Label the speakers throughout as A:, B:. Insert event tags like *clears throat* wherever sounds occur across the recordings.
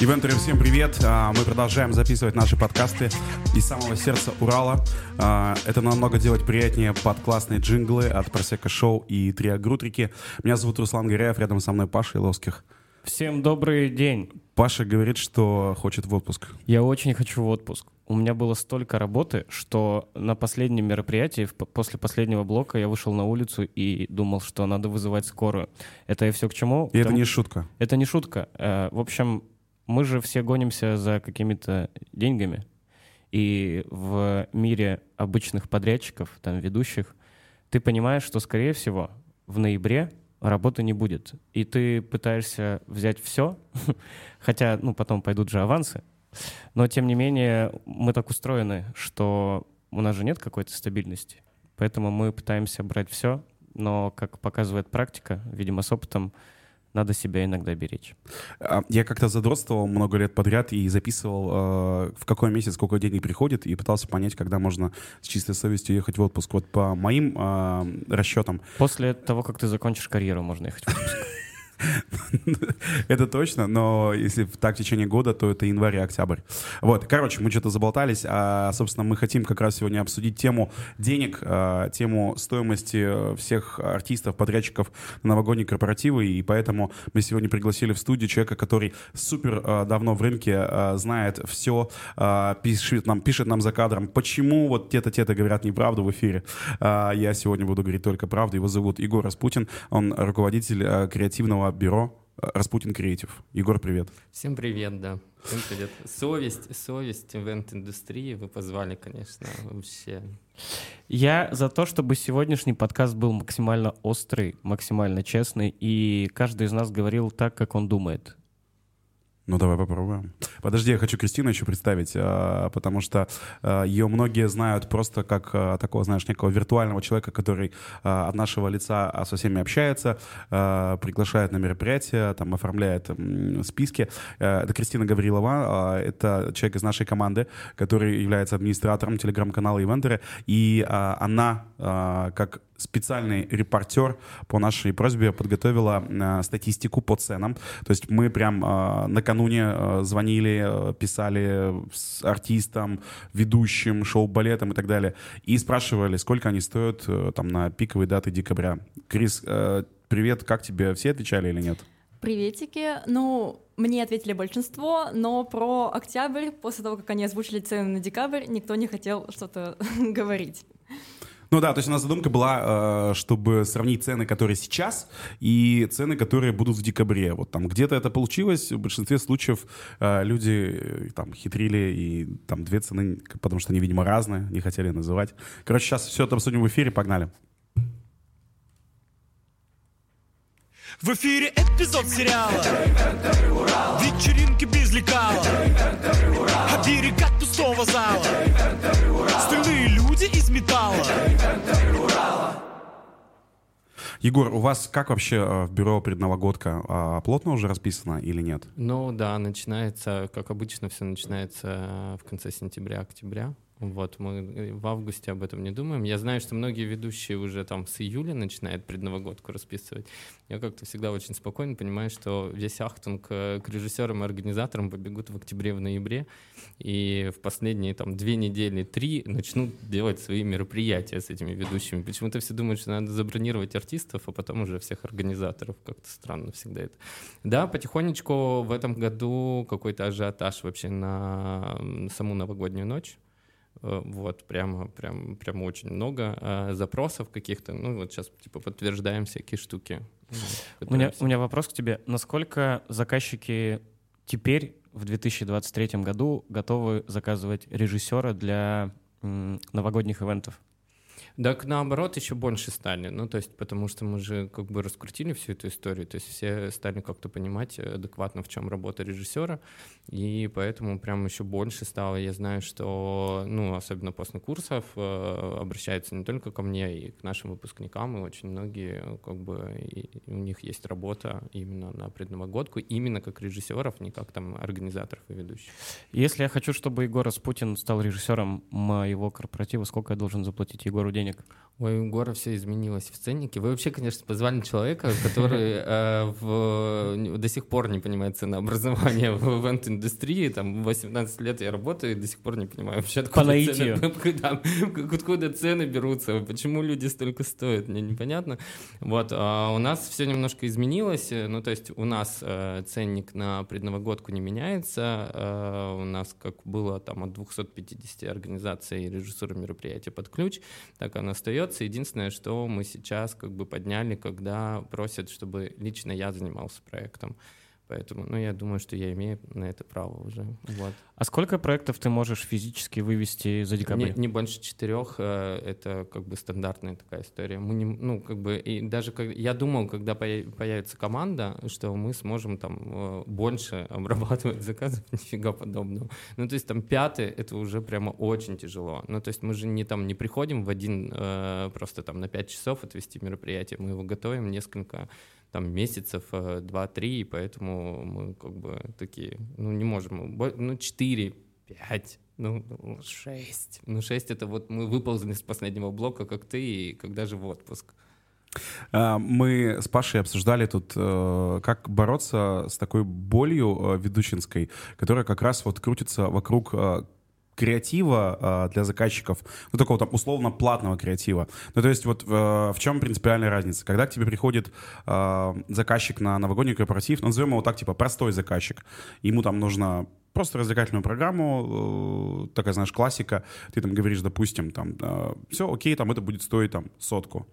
A: Ивентеры, всем привет! А, мы продолжаем записывать наши подкасты из самого сердца Урала. А, это намного делать приятнее под классные джинглы от Просека Шоу и Триа Грутрики. Меня зовут Руслан Горяев, рядом со мной Паша Иловских.
B: Всем добрый день.
A: Паша говорит, что хочет в отпуск.
B: Я очень хочу в отпуск. У меня было столько работы, что на последнем мероприятии, после последнего блока, я вышел на улицу и думал, что надо вызывать скорую. Это и все к чему?
A: И это не шутка.
B: Это не шутка. Э, в общем, мы же все гонимся за какими-то деньгами. И в мире обычных подрядчиков, там, ведущих, ты понимаешь, что, скорее всего, в ноябре работы не будет. И ты пытаешься взять все, *laughs* хотя, ну, потом пойдут же авансы. Но, тем не менее, мы так устроены, что у нас же нет какой-то стабильности. Поэтому мы пытаемся брать все, но, как показывает практика, видимо, с опытом, надо себя иногда беречь.
A: А, я как-то задротствовал много лет подряд и записывал, э, в какой месяц сколько денег приходит, и пытался понять, когда можно с чистой совестью ехать в отпуск. Вот по моим э, расчетам...
B: После того, как ты закончишь карьеру, можно ехать в отпуск. *laughs* *laughs*
A: Это точно, но если так в течение года, то это январь и октябрь. Вот, короче, мы что-то заболтались, а, собственно, мы хотим как раз сегодня обсудить тему денег, а, тему стоимости всех артистов, подрядчиков на новогодние корпоративы, и поэтому мы сегодня пригласили в студию человека, который супер а, давно в рынке, а, знает все, а, пишет, нам, пишет нам за кадром, почему вот те-то, те-то говорят неправду в эфире. А, я сегодня буду говорить только правду. Его зовут Егор Распутин, он руководитель а, креативного бюро э, Распутин Креатив. Егор, привет.
C: Всем привет, да. Всем привет. Совесть, совесть ивент-индустрии вы позвали, конечно, вообще.
B: Я за то, чтобы сегодняшний подкаст был максимально острый, максимально честный, и каждый из нас говорил так, как он думает.
A: Ну, давай попробуем. Подожди, я хочу Кристину еще представить, а, потому что а, ее многие знают просто как а, такого, знаешь, некого виртуального человека, который от нашего лица со всеми общается, приглашает на мероприятия, там, оформляет списки. Это Кристина Гаврилова, это человек из нашей команды, который является администратором телеграм-канала Ивентеры, и она, как специальный репортер по нашей просьбе подготовила э, статистику по ценам. То есть мы прям э, накануне э, звонили, э, писали с артистам, ведущим, шоу-балетом и так далее, и спрашивали, сколько они стоят э, там на пиковые даты декабря. Крис, э, привет, как тебе? Все отвечали или нет?
D: Приветики. Ну, мне ответили большинство, но про октябрь, после того, как они озвучили цены на декабрь, никто не хотел что-то *laughs* говорить.
A: Ну да, то есть у нас задумка была, э, чтобы сравнить цены, которые сейчас, и цены, которые будут в декабре. Вот там где-то это получилось, в большинстве случаев э, люди э, там хитрили, и там две цены, потому что они, видимо, разные, не хотели называть. Короче, сейчас все это обсудим в эфире, погнали.
E: В эфире эпизод сериала Вечеринки без лекала А берега пустого зала Стальные люди из металла
A: Егор, у вас как вообще э, в бюро предновогодка? А, плотно уже расписано или нет?
C: Ну да, начинается, как обычно, все начинается в конце сентября-октября. Вот, мы э, в августе об этом не думаем. Я знаю, что многие ведущие уже там с июля начинают предновогодку расписывать. Я как-то всегда очень спокойно понимаю, что весь ахтунг э, к режиссерам и организаторам побегут в октябре, в ноябре, и в последние там две недели, три начнут делать свои мероприятия с этими ведущими. Почему-то все думают, что надо забронировать артистов, а потом уже всех организаторов. Как-то странно всегда это. Да, потихонечку в этом году какой-то ажиотаж вообще на саму новогоднюю ночь вот, прямо, прям, прямо очень много а, запросов каких-то. Ну, вот сейчас, типа, подтверждаем всякие штуки.
B: У меня, у меня вопрос к тебе. Насколько заказчики теперь, в 2023 году, готовы заказывать режиссера для новогодних ивентов?
C: Так наоборот еще больше стали, ну то есть потому что мы же как бы раскрутили всю эту историю, то есть все стали как-то понимать адекватно, в чем работа режиссера, и поэтому прям еще больше стало. Я знаю, что, ну особенно после курсов э, обращаются не только ко мне и к нашим выпускникам, и очень многие как бы и у них есть работа именно на предновогодку, именно как режиссеров, не как там организаторов и ведущих.
B: Если я хочу, чтобы Егор Распутин стал режиссером моего корпоратива, сколько я должен заплатить Егору денег? Денег?
C: Ой, у Егора все изменилось в ценнике. Вы вообще, конечно, позвали человека, который *laughs* э, в, до сих пор не понимает ценообразования в ивент-индустрии. Там 18 лет я работаю и до сих пор не понимаю вообще, откуда,
B: По
C: цены, да, *laughs* откуда цены берутся, почему люди столько стоят, мне непонятно. Вот, а у нас все немножко изменилось. Ну, то есть у нас э, ценник на предновогодку не меняется. Э, у нас как было там от 250 организаций режиссура мероприятия под ключ, так оно остается. Единственное, что мы сейчас как бы подняли, когда просят, чтобы лично я занимался проектом. Поэтому, ну, я думаю, что я имею на это право уже. Вот.
B: А сколько проектов ты можешь физически вывести за декабрь?
C: Не, не больше четырех, э, это как бы стандартная такая история. Мы не, ну, как бы, и даже как, я думал, когда поя- появится команда, что мы сможем там э, больше *laughs* обрабатывать заказов, *laughs* нифига подобного. Ну, то есть там пятый, это уже прямо очень тяжело. Ну, то есть мы же не там не приходим в один, э, просто там на пять часов отвести мероприятие, мы его готовим несколько там месяцев э, два-три, и поэтому мы как бы такие, ну не можем, ну четыре, пять, ну ну, шесть. Ну шесть это вот мы выползли с последнего блока, как ты, и когда же в отпуск.
A: А, Мы с Пашей обсуждали тут, э, как бороться с такой болью э, ведущинской, которая как раз вот крутится вокруг э, креатива э, для заказчиков, ну, такого там условно платного креатива. Ну, то есть вот э, в чем принципиальная разница? Когда к тебе приходит э, заказчик на новогодний корпоратив, ну, назовем его так, типа, простой заказчик, ему там нужно просто развлекательную программу, э, такая, знаешь, классика, ты там говоришь, допустим, там, все, окей, там это будет стоить там сотку.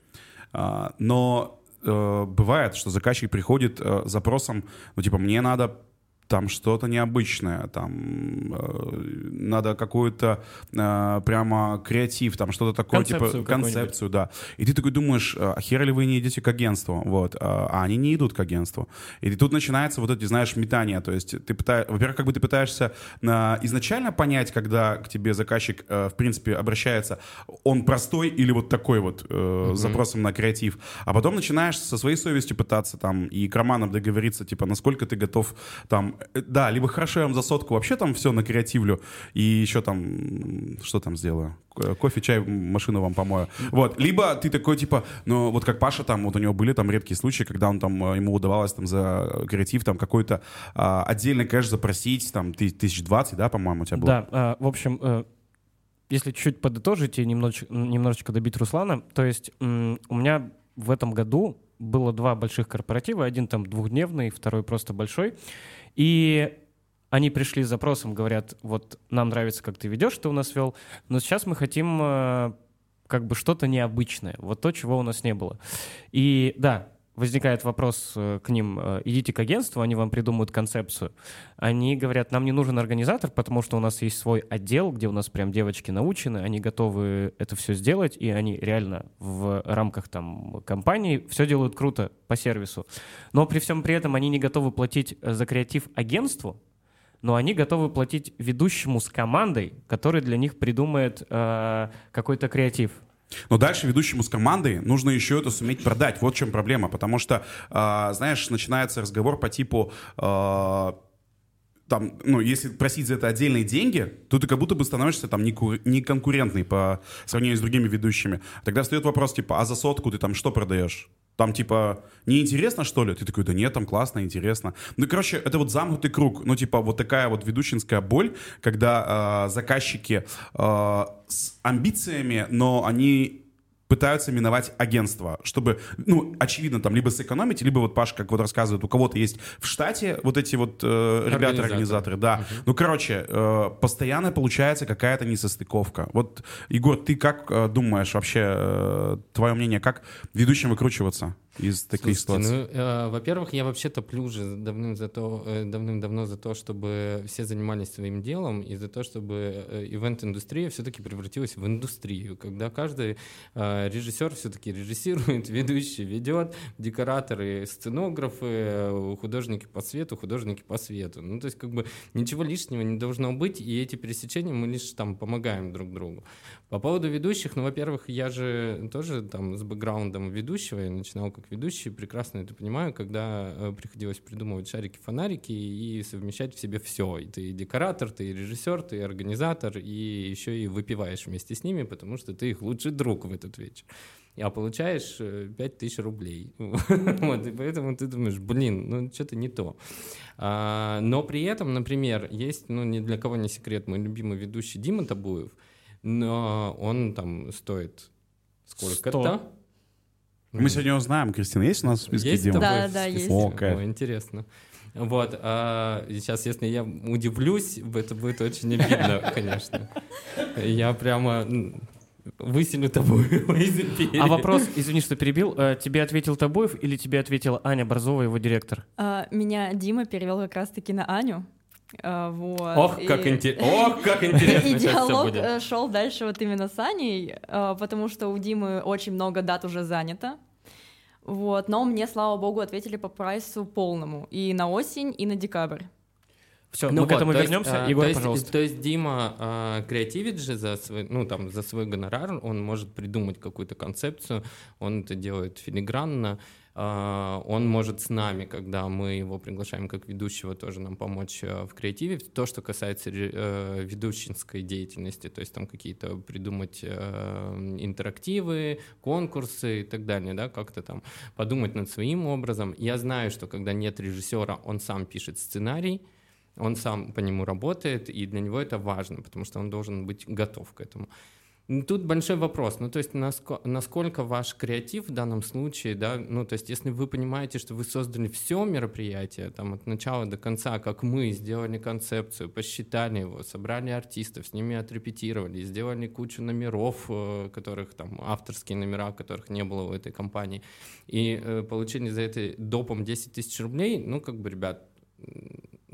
A: А, Но э, бывает, что заказчик приходит э, с запросом, ну, типа, мне надо там что-то необычное, там э, надо какую-то э, прямо креатив, там что-то такое,
B: Концепцию
A: типа концепцию, да. И ты такой думаешь, а хера ли вы не идете к агентству, вот, а а они не идут к агентству. И тут начинается вот эти, знаешь, метания, то есть ты пытаешься, во-первых, как бы ты пытаешься э, изначально понять, когда к тебе заказчик, э, в принципе, обращается, он простой или вот такой вот э, с запросом на креатив, а потом начинаешь со своей совестью пытаться там и к романам договориться, типа, насколько ты готов там, э, да, либо хорошо я вам за сотку вообще там все накреативлю и еще там, что там сделаю, Ко- кофе, чай, машину вам помою. Вот, либо ты такой, типа, ну, вот как Паша там, вот у него были там редкие случаи, когда он там, э, ему удавалось там за креатив там какой-то а, отдельный кэш запросить, там, ты- тысяч двадцать, да, по-моему, у тебя было?
B: Да, а, в общем, э, если чуть подытожить и немножечко, немножечко добить Руслана, то есть у меня в этом году было два больших корпоратива, один там двухдневный, второй просто большой, и они пришли с запросом, говорят, вот нам нравится, как ты ведешь, ты у нас вел, но сейчас мы хотим э, как бы что-то необычное, вот то, чего у нас не было. И да, возникает вопрос э, к ним, э, идите к агентству, они вам придумают концепцию. Они говорят, нам не нужен организатор, потому что у нас есть свой отдел, где у нас прям девочки научены, они готовы это все сделать, и они реально в рамках там компании все делают круто по сервису. Но при всем при этом они не готовы платить э, за креатив агентству, но они готовы платить ведущему с командой, который для них придумает э, какой-то креатив.
A: Но дальше ведущему с командой нужно еще это суметь продать. Вот в чем проблема. Потому что, а, знаешь, начинается разговор по типу... а, там, ну, если просить за это отдельные деньги, то ты как будто бы становишься там неконкурентный по сравнению с другими ведущими. Тогда встает вопрос, типа, а за сотку ты там что продаешь? Там, типа, неинтересно, что ли? Ты такой, да нет, там классно, интересно. Ну, короче, это вот замкнутый круг. Ну, типа, вот такая вот ведущинская боль, когда э, заказчики э, с амбициями, но они пытаются миновать агентство, чтобы, ну, очевидно, там, либо сэкономить, либо вот Паша, как вот рассказывает, у кого-то есть в штате вот эти вот э, ребята-организаторы, да. Ну, короче, э, постоянно получается какая-то несостыковка. Вот, Егор, ты как э, думаешь вообще, э, твое мнение, как ведущим выкручиваться из таких ситуаций?
C: ну, э, во-первых, я вообще топлю уже давным за то, э, давным-давно за то, чтобы все занимались своим делом и за то, чтобы э, ивент-индустрия все-таки превратилась в индустрию, когда каждый э, режиссер все-таки режиссирует, *laughs* ведущий ведет, декораторы, сценографы, э, художники по свету, художники по свету. Ну, то есть как бы ничего лишнего не должно быть, и эти пересечения мы лишь там помогаем друг другу. По поводу ведущих, ну, во-первых, я же тоже там с бэкграундом ведущего, я начинал как ведущий, прекрасно это понимаю, когда э, приходилось придумывать шарики-фонарики и совмещать в себе все. И ты и декоратор, ты и режиссер, ты и организатор, и еще и выпиваешь вместе с ними, потому что ты их лучший друг в этот вечер. А получаешь 5000 рублей. *laughs* вот, и поэтому ты думаешь, блин, ну что-то не то. А, но при этом, например, есть, ну ни для кого не секрет, мой любимый ведущий Дима Табуев, но он там стоит сколько-то.
A: Мы сегодня узнаем, Кристина, есть у нас в списке
C: Есть
A: Дима?
D: Да, да,
C: списке?
D: есть.
A: О, кайф.
C: О, интересно. Вот, а, сейчас, если я удивлюсь, это будет очень обидно, *laughs* конечно. Я прямо выселю Табуева *laughs* из империи.
B: А вопрос, извини, что перебил, э, тебе ответил Тобоев или тебе ответила Аня Борзова, его директор?
D: А, Меня Дима перевел как раз-таки на Аню. А, Вот.
C: Ох, как
D: И-
C: интересно, ох, как *laughs* интересно
D: И диалог э, шел дальше вот именно с Аней, э, потому что у Димы очень много дат уже занято. Вот, но мне, слава богу, ответили по прайсу полному. И на осень, и на декабрь.
B: Все,
C: Ну
B: мы к
C: вот,
B: этому
C: то есть,
B: вернемся.
C: а,
B: Егор,
C: то есть,
B: пожалуйста.
C: То есть Дима а, креативит же за свой, ну там за свой гонорар, он может придумать какую-то концепцию, он это делает филигранно, а, он может с нами, когда мы его приглашаем как ведущего, тоже нам помочь а, в креативе. То, что касается э, ведущинской деятельности, то есть там какие-то придумать э, интерактивы, конкурсы и так далее, да, как-то там подумать над своим образом. Я знаю, что когда нет режиссера, он сам пишет сценарий, он сам по нему работает, и для него это важно, потому что он должен быть готов к этому. Тут большой вопрос, ну то есть наско- насколько ваш креатив в данном случае, да, ну то есть если вы понимаете, что вы создали все мероприятие, там от начала до конца, как мы сделали концепцию, посчитали его, собрали артистов, с ними отрепетировали, сделали кучу номеров, э, которых там авторские номера, которых не было у этой компании, и э, получили за это допом 10 тысяч рублей, ну как бы, ребят,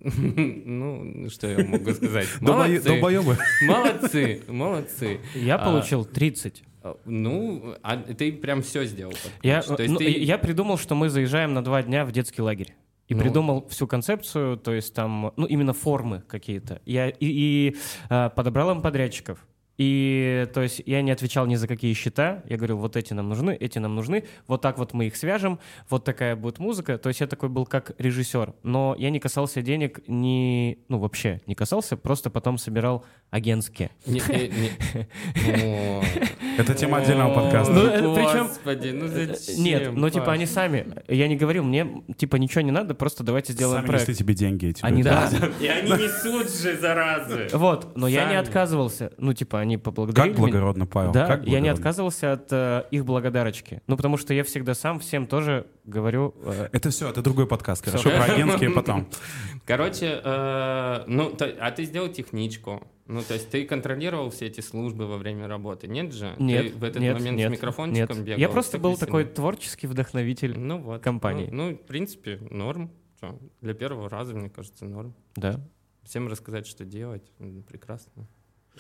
C: ну, что я могу сказать? *laughs*
A: Долбоё-
C: Молодцы. Молодцы, молодцы.
B: Я
C: а,
B: получил 30.
C: А, Ну, а ты прям все сделал.
B: Я, ну,
C: ты-
B: я придумал, что мы заезжаем на два дня в детский лагерь. И
C: Ну.
B: придумал всю концепцию, то есть там, ну, именно формы какие-то. Я и, и, а, подобрал им подрядчиков. И, то есть, я не отвечал ни за какие счета. Я говорил, вот эти нам нужны, эти нам нужны. Вот так вот мы их свяжем. Вот такая будет музыка. То есть, я такой был как режиссер. Но я не касался денег, ни, ну, вообще не касался. Просто потом собирал агентские.
C: Не- не- не- О. *laughs*
A: Это тема отдельного подкаста.
B: Ну, это причем-
C: Господи, ну зачем?
B: Нет, ну, типа, они сами. Я не говорил, мне, типа, ничего не надо, просто давайте сделаем
A: Сами
B: проект.
A: несли тебе деньги эти.
B: Они,
A: люди.
B: да. *laughs*
C: И они несут же, заразы.
B: Вот, но я не
C: Сами.
B: отказывался. Ну, типа, они поблагодарили
A: Как благородно, Павел.
B: Да,
A: как
B: я не отказывался от э, их благодарочки. Ну, потому что я всегда сам всем тоже говорю... э,
A: Это все, это другой подкаст. Хорошо, про агентские потом. *laughs*
C: Короче, э, ну, а ты сделал техничку. Ну, то есть ты контролировал все эти службы во время работы, нет же?
B: нет,
C: Ты в этот
B: нет,
C: момент
B: нет,
C: с микрофончиком
B: нет.
C: бегал.
B: Я просто был
C: апельсином.
B: такой творческий вдохновитель.
C: Ну вот.
B: компании.
C: Ну, ну, в принципе, норм. Чё, Для первого раза, мне кажется, норм.
B: Да.
C: Всем рассказать, что делать. Прекрасно.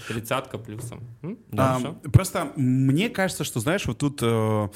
C: Тридцатка плюсом. М?
A: А. Просто мне кажется, что, знаешь, вот тут э,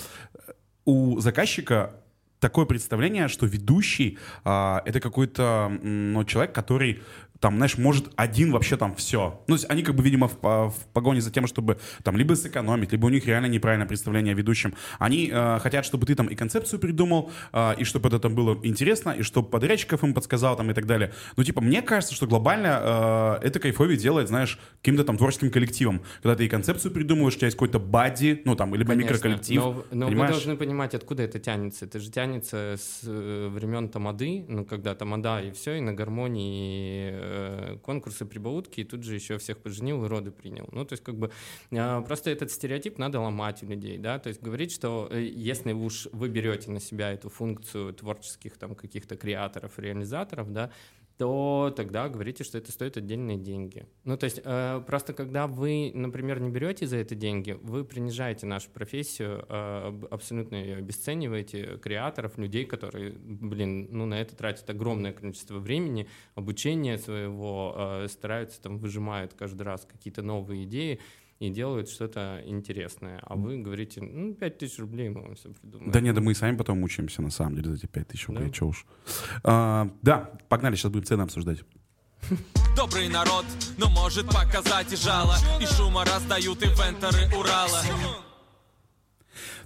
A: у заказчика такое представление, что ведущий а, это какой-то ну, человек, который там, знаешь, может один вообще там все. Ну, то есть они как бы, видимо, в, по- в погоне за тем, чтобы там либо сэкономить, либо у них реально неправильное представление о ведущем. Они э, хотят, чтобы ты там и концепцию придумал, э, и чтобы это там было интересно, и чтобы подрядчиков им подсказал там и так далее. Ну, типа, мне кажется, что глобально э, это кайфовее делает, знаешь, каким-то там творческим коллективом. Когда ты и концепцию придумываешь, у тебя есть какой-то бадди, ну, там, либо
C: Конечно,
A: микроколлектив.
C: Но, но вы
A: понимаешь?
C: должны понимать, откуда это тянется. Это же тянется с э, времен Тамады, ну, когда Тамада и все, и на гармонии э, конкурсы прибаутки, и тут же еще всех поженил и роды принял. Ну, то есть, как бы, э, просто этот стереотип надо ломать у людей, да, то есть говорить, что э, если уж вы берете на себя эту функцию творческих там каких-то креаторов, реализаторов, да, то тогда говорите, что это стоит отдельные деньги. Ну, то есть, э, просто когда вы, например, не берете за это деньги, вы принижаете нашу профессию, э, абсолютно ее обесцениваете, креаторов, людей, которые, блин, ну, на это тратят огромное количество времени, обучения своего, э, стараются там, выжимают каждый раз какие-то новые идеи, и делают что-то интересное. А вы говорите, ну, 5 тысяч рублей мы вам все придумаем.
A: Да нет, да мы и сами потом мучаемся, на самом деле, за эти 5 тысяч рублей,
C: Да?
A: чё уж. А, да, погнали, сейчас будем цены обсуждать.
E: Добрый народ, но может показать и жало И шума раздают инвенторы Урала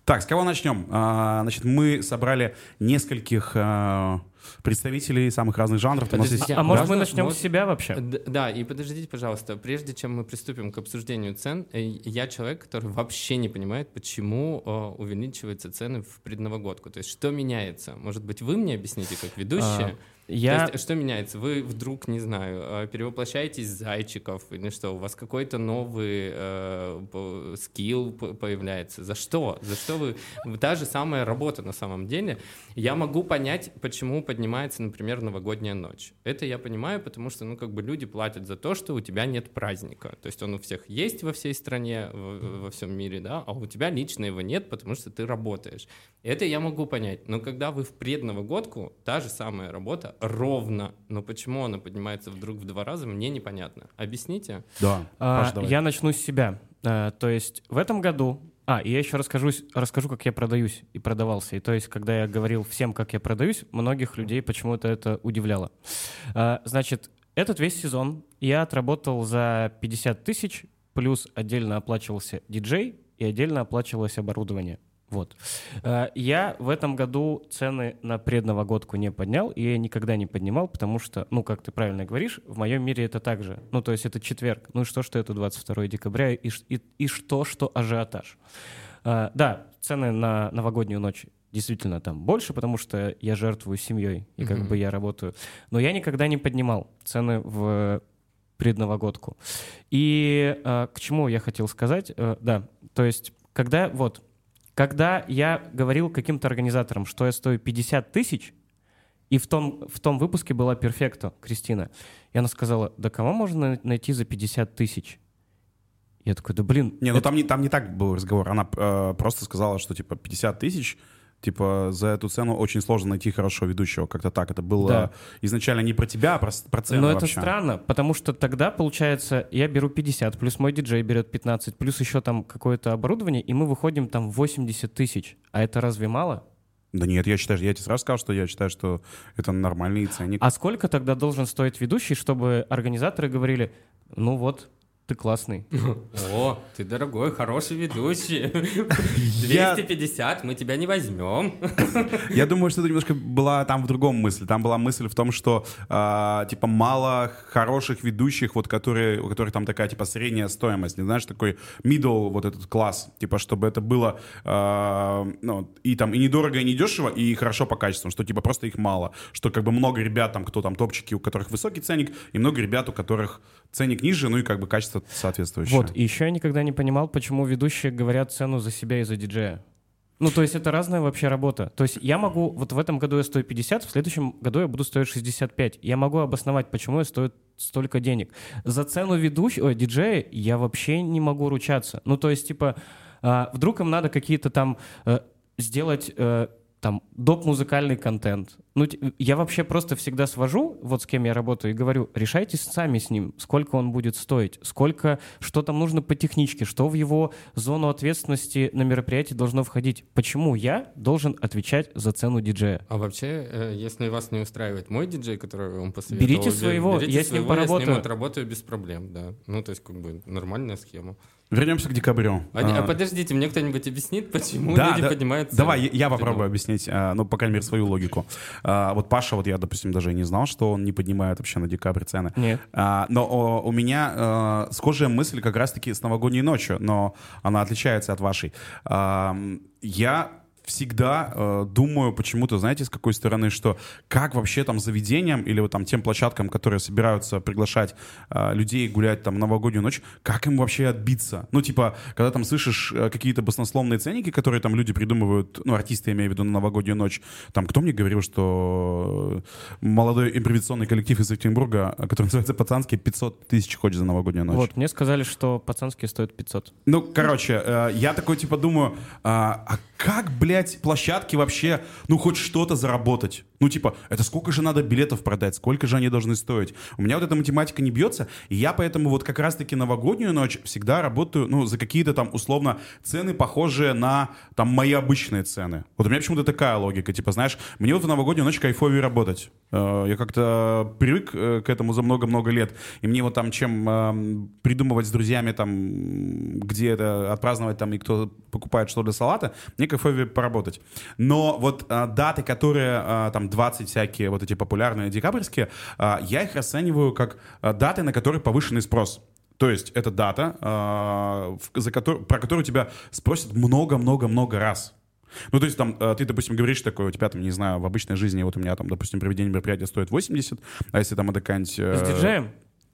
A: Так, с кого начнем? А, значит, мы собрали нескольких а, представителей самых разных жанров. У нас есть-
C: Подождите,
B: А может мы начнем с
C: можно-
B: себя вообще?
C: Да, и подождите, пожалуйста, прежде чем мы приступим к обсуждению цен, э, я человек, который вообще не понимает, почему э, увеличиваются цены в предновогодку. То есть что меняется? Может быть, вы мне объясните, как ведущие?
B: Я...
C: То есть, что меняется? Вы вдруг, не знаю, э, перевоплощаетесь в зайчиков или что? У вас какой-то новый э, скилл появляется? За что? За что вы... Та же самая работа на самом деле. Я могу понять, почему поднимается, например, новогодняя ночь. Это я понимаю, потому что, ну, как бы люди платят за то, что у тебя нет праздника. То есть он у всех есть во всей стране, в- во всем мире, да, а у тебя лично его нет, потому что ты работаешь. Это я могу понять. Но когда вы в предновогодку, та же самая работа ровно. Но почему она поднимается вдруг в два раза, мне непонятно. Объясните?
A: Да,
B: А,
A: давай.
B: я начну с себя. А, то есть в этом году... А, и я еще расскажу, расскажу, как я продаюсь и продавался. И то есть, когда я говорил всем, как я продаюсь, многих людей почему-то это удивляло. А, значит, этот весь сезон я отработал за 50 тысяч, плюс отдельно оплачивался диджей и отдельно оплачивалось оборудование. Вот. А, Я в этом году цены на предновогодку не поднял, и я никогда не поднимал, потому что, ну, как ты правильно говоришь, в моем мире это так же. Ну, то есть это четверг. Ну и что, что это 22 декабря, и, и, и что, что ажиотаж. А, Да, цены на новогоднюю ночь действительно там больше, потому что я жертвую семьей, и как
C: Мгм.
B: бы я работаю. Но я никогда не поднимал цены в предновогодку. И а, к чему я хотел сказать? Э, да, то есть, когда вот, когда я говорил каким-то организаторам, что я стою 50 тысяч, и в том, в том выпуске была Перфекто, Кристина, и она сказала, да кого можно на- найти за 50 тысяч? Я такой, да блин,
A: Не, ну
B: это-
A: там не, там не так был разговор. Она э, просто сказала, что типа 50 тысяч, типа за эту цену очень сложно найти хорошего ведущего. Как-то так. Это было
B: Да.
A: изначально не про тебя, а про, про цену
B: Но это
A: вообще.
B: странно, потому что тогда, получается, я беру 50, плюс мой диджей берет 15, плюс еще там какое-то оборудование, и мы выходим там в 80 тысяч. А это разве мало?
A: Да нет, я считаю, я тебе сразу сказал, что я считаю, что это нормальный ценник.
B: А сколько тогда должен стоить ведущий, чтобы организаторы говорили, ну вот, ты классный.
C: О, ты дорогой, хороший ведущий. *laughs*
A: Я-
C: 250, мы тебя не возьмем. *laughs*
A: Я думаю, что это немножко была там в другом мысли. Там была мысль в том, что а, типа мало хороших ведущих, вот которые, у которых там такая типа средняя стоимость, не знаешь, такой middle вот этот класс, типа чтобы это было а, ну и там и недорого, и недешево, и хорошо по качеству, что типа просто их мало, что как бы много ребят там, кто там топчики, у которых высокий ценник, и много ребят, у которых ценник ниже, ну и как бы качество соответствующее.
B: Вот, и еще я никогда не понимал, почему ведущие говорят цену за себя и за диджея. Ну, то есть это разная вообще работа. То есть я могу, вот в этом году я стою 50, в следующем году я буду стоить 65. Я могу обосновать, почему я стою столько денег. За цену ведущего, диджея я вообще не могу ручаться. Ну, то есть, типа, а, вдруг им надо какие-то там э, сделать э, там доп-музыкальный контент. Ну, т- я вообще просто всегда свожу, вот с кем я работаю, и говорю, решайте сами с ним, сколько он будет стоить, сколько, что там нужно по техничке, что в его зону ответственности на мероприятии должно входить. Почему я должен отвечать за цену диджея?
C: А вообще, э, если вас не устраивает мой диджей, который вам посоветовал...
B: Берите
C: бе-
B: своего,
C: берите
B: я с ним
C: своего, Я с
B: поработаю.
C: ним отработаю без проблем, да. Ну, то есть, как бы, нормальная схема.
A: Вернемся к декабрю.
C: А, а
A: А,
C: подождите, мне кто-нибудь объяснит, почему
A: Да,
C: люди
A: да.
C: поднимают цены?
A: Давай, я, я попробую объяснить, а, ну, по крайней мере, свою логику. А, вот Паша, вот я, допустим, даже и не знал, что он не поднимает вообще на декабрь цены.
B: Нет.
A: А, но о, у меня а, схожая мысль как раз-таки с новогодней ночью, но она отличается от вашей. А, я всегда э, думаю почему-то, знаете, с какой стороны, что как вообще там заведениям или вот там тем площадкам, которые собираются приглашать э, людей гулять там новогоднюю ночь, как им вообще отбиться? Ну, типа, когда там слышишь э, какие-то баснословные ценники, которые там люди придумывают, ну, артисты, я имею в виду, на новогоднюю ночь, там, кто мне говорил, что молодой импровизационный коллектив из Екатеринбурга, э, который называется «Пацанский», 500 тысяч хочет за новогоднюю ночь?
B: Вот, мне сказали, что пацанские стоят 500.
A: Ну, короче, э, я такой типа думаю, а, а как, блядь, площадки вообще, ну, хоть что-то заработать? Ну, типа, это сколько же надо билетов продать, сколько же они должны стоить? У меня вот эта математика не бьется, и я поэтому вот как раз-таки новогоднюю ночь всегда работаю, ну, за какие-то там, условно, цены, похожие на, там, мои обычные цены. Вот у меня почему-то такая логика, типа, знаешь, мне вот в новогоднюю ночь кайфовее работать. Э, Я как-то привык э, к этому за много-много лет, и мне вот там чем э, придумывать с друзьями там, где это отпраздновать там, и кто покупает что для салата, мне кайфовее поработать. Но вот даты, которые э, там 20 всякие вот эти популярные декабрьские, э, я их расцениваю как э, даты, на которые повышенный спрос. То есть это дата, в- за котор- про которую тебя спросят много-много-много раз. Ну, то есть там ты, допустим, говоришь такое, у тебя там, не знаю, в обычной жизни, вот у меня там, допустим, проведение мероприятия стоит 80, а если там это какая-нибудь... э,
B: С диджеем?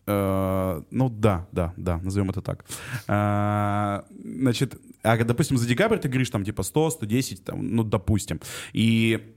A: Э, ну да, да, да, назовем это так. Э, значит, а допустим, за декабрь ты говоришь там типа 100, 110, там, ну допустим. И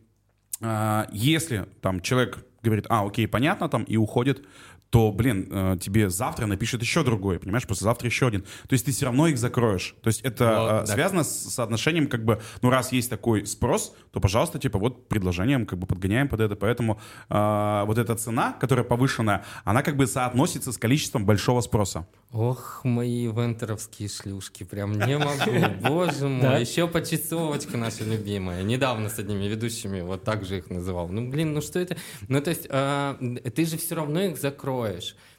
A: если там человек говорит, а, окей, понятно, там, и уходит, то, блин, э, тебе завтра напишет еще другой, понимаешь, послезавтра еще один. То есть ты все равно их закроешь. То есть это
C: Вот,
A: э,
C: да.
A: связано с соотношением, как бы, ну, раз есть такой спрос, то, пожалуйста, типа, вот предложением, как бы, подгоняем под это. Поэтому э, вот эта цена, которая повышенная, она, как бы, соотносится с количеством большого спроса.
C: Ох, мои вентеровские шлюшки, прям не *laughs* могу, боже
B: Да?
C: мой. Еще почасовочка наша любимая. Недавно с одними ведущими вот так же их называл. Ну, блин, ну что это? Ну, то есть, а, ты же все равно их закроешь.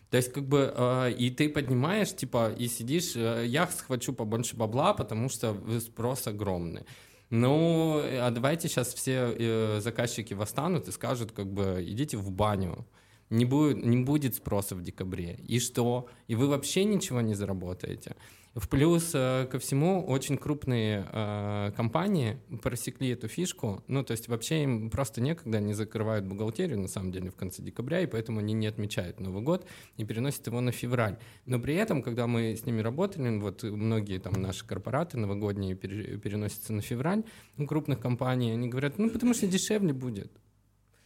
C: То есть, как бы, э, и ты поднимаешь, типа, и сидишь, э, я схвачу побольше бабла, потому что спрос огромный. Ну, а давайте сейчас все э, заказчики восстанут и скажут, как бы, идите в баню. Не будет, не будет спроса в декабре. И что? И вы вообще ничего не заработаете. В плюс э, ко всему очень крупные э, компании просекли эту фишку. Ну, то есть вообще им просто некогда, они закрывают бухгалтерию на самом деле в конце декабря, и поэтому они не отмечают Новый год и переносят его на февраль. Но при этом, когда мы с ними работали, вот многие там наши корпораты новогодние пере- переносятся на февраль, у крупных компаний, они говорят, ну, потому что дешевле будет.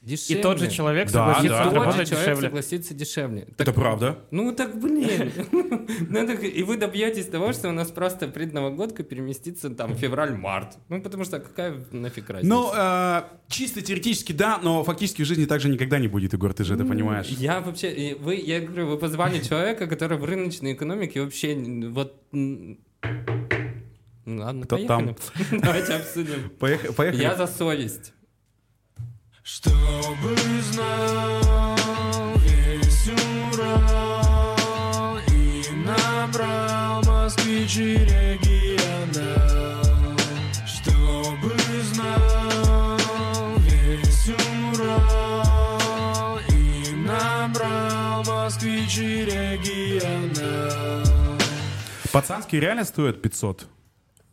B: И
C: Дешевле.
B: тот же человек
A: Да,
B: согласится
A: да.
C: Тот же человек
B: дешевле.
C: согласится дешевле.
A: Это правда?
C: Ну так, блин. *laughs* Ну, так и вы добьетесь того, что у нас просто предновогодка переместится там в февраль-март. Ну, потому что какая нафиг разница?
A: Ну, э, чисто теоретически да, но фактически в жизни также никогда не будет, Егор, ты же это понимаешь.
C: Я вообще, и вы, я говорю, вы позвали *laughs* человека, который в рыночной экономике вообще вот... Ну ладно,
A: Кто
C: поехали. *laughs* Давайте обсудим.
A: Поехали. поехали.
C: Я за совесть.
E: Чтобы знал весь Урал И набрал москвич и регионал Чтобы знал весь Урал И набрал москвич и регионал
A: Пацанские реально стоят 500?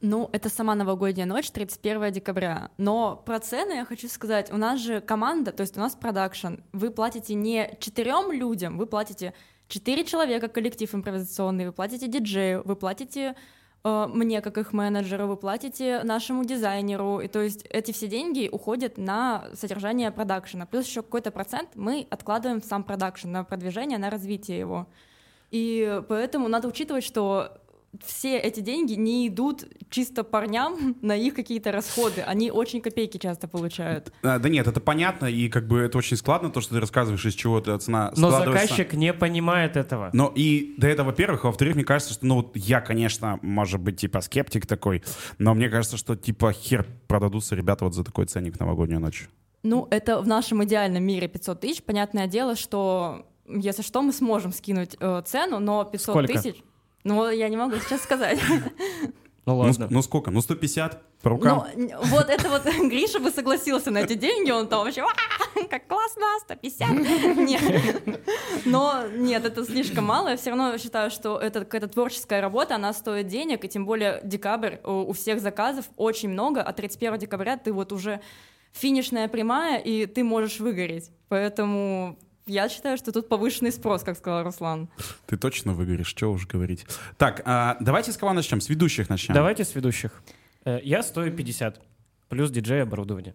D: Ну, это сама новогодняя ночь, 31 декабря. Но про цены я хочу сказать. У нас же команда, то есть у нас продакшн. Вы платите не четырем людям, вы платите четыре человека, коллектив импровизационный, вы платите диджею, вы платите э, мне, как их менеджеру, вы платите нашему дизайнеру. И то есть эти все деньги уходят на содержание продакшена. Плюс еще какой-то процент мы откладываем в сам продакшн, на продвижение, на развитие его. И поэтому надо учитывать, что все эти деньги не идут чисто парням *laughs* на их какие-то расходы. Они очень копейки часто получают.
A: А, да нет, это понятно, и как бы это очень складно, то, что ты рассказываешь, из чего эта цена
B: Но заказчик не понимает этого.
A: Но и до этого, во-первых, а во-вторых, мне кажется, что, ну, вот я, конечно, может быть, типа, скептик такой, но мне кажется, что, типа, хер продадутся ребята вот за такой ценник в новогоднюю ночь.
D: Ну, это в нашем идеальном мире 500 тысяч. Понятное дело, что если что, мы сможем скинуть э, цену, но 500
B: Сколько?
D: тысяч... Ну, я не могу сейчас сказать.
B: Ну *laughs*
A: Ну,
B: ладно.
A: с- ну сколько? Ну 150 по рукам?
D: Но н- вот это вот *laughs* Гриша бы согласился на эти деньги, он там вообще, «А, как классно, 150. *laughs* Нет. Но нет, это слишком мало. Я все равно считаю, что это какая-то творческая работа, она стоит денег, и тем более декабрь, у у всех заказов очень много, а 31 декабря ты вот уже финишная прямая, и ты можешь выгореть. Поэтому я считаю, что тут повышенный спрос, как сказал Руслан.
A: Ты точно выгоришь, что уж говорить. Так, а, давайте с кого начнем? С ведущих начнем.
B: Давайте с ведущих. Э, Я стою 50. Плюс диджей оборудование.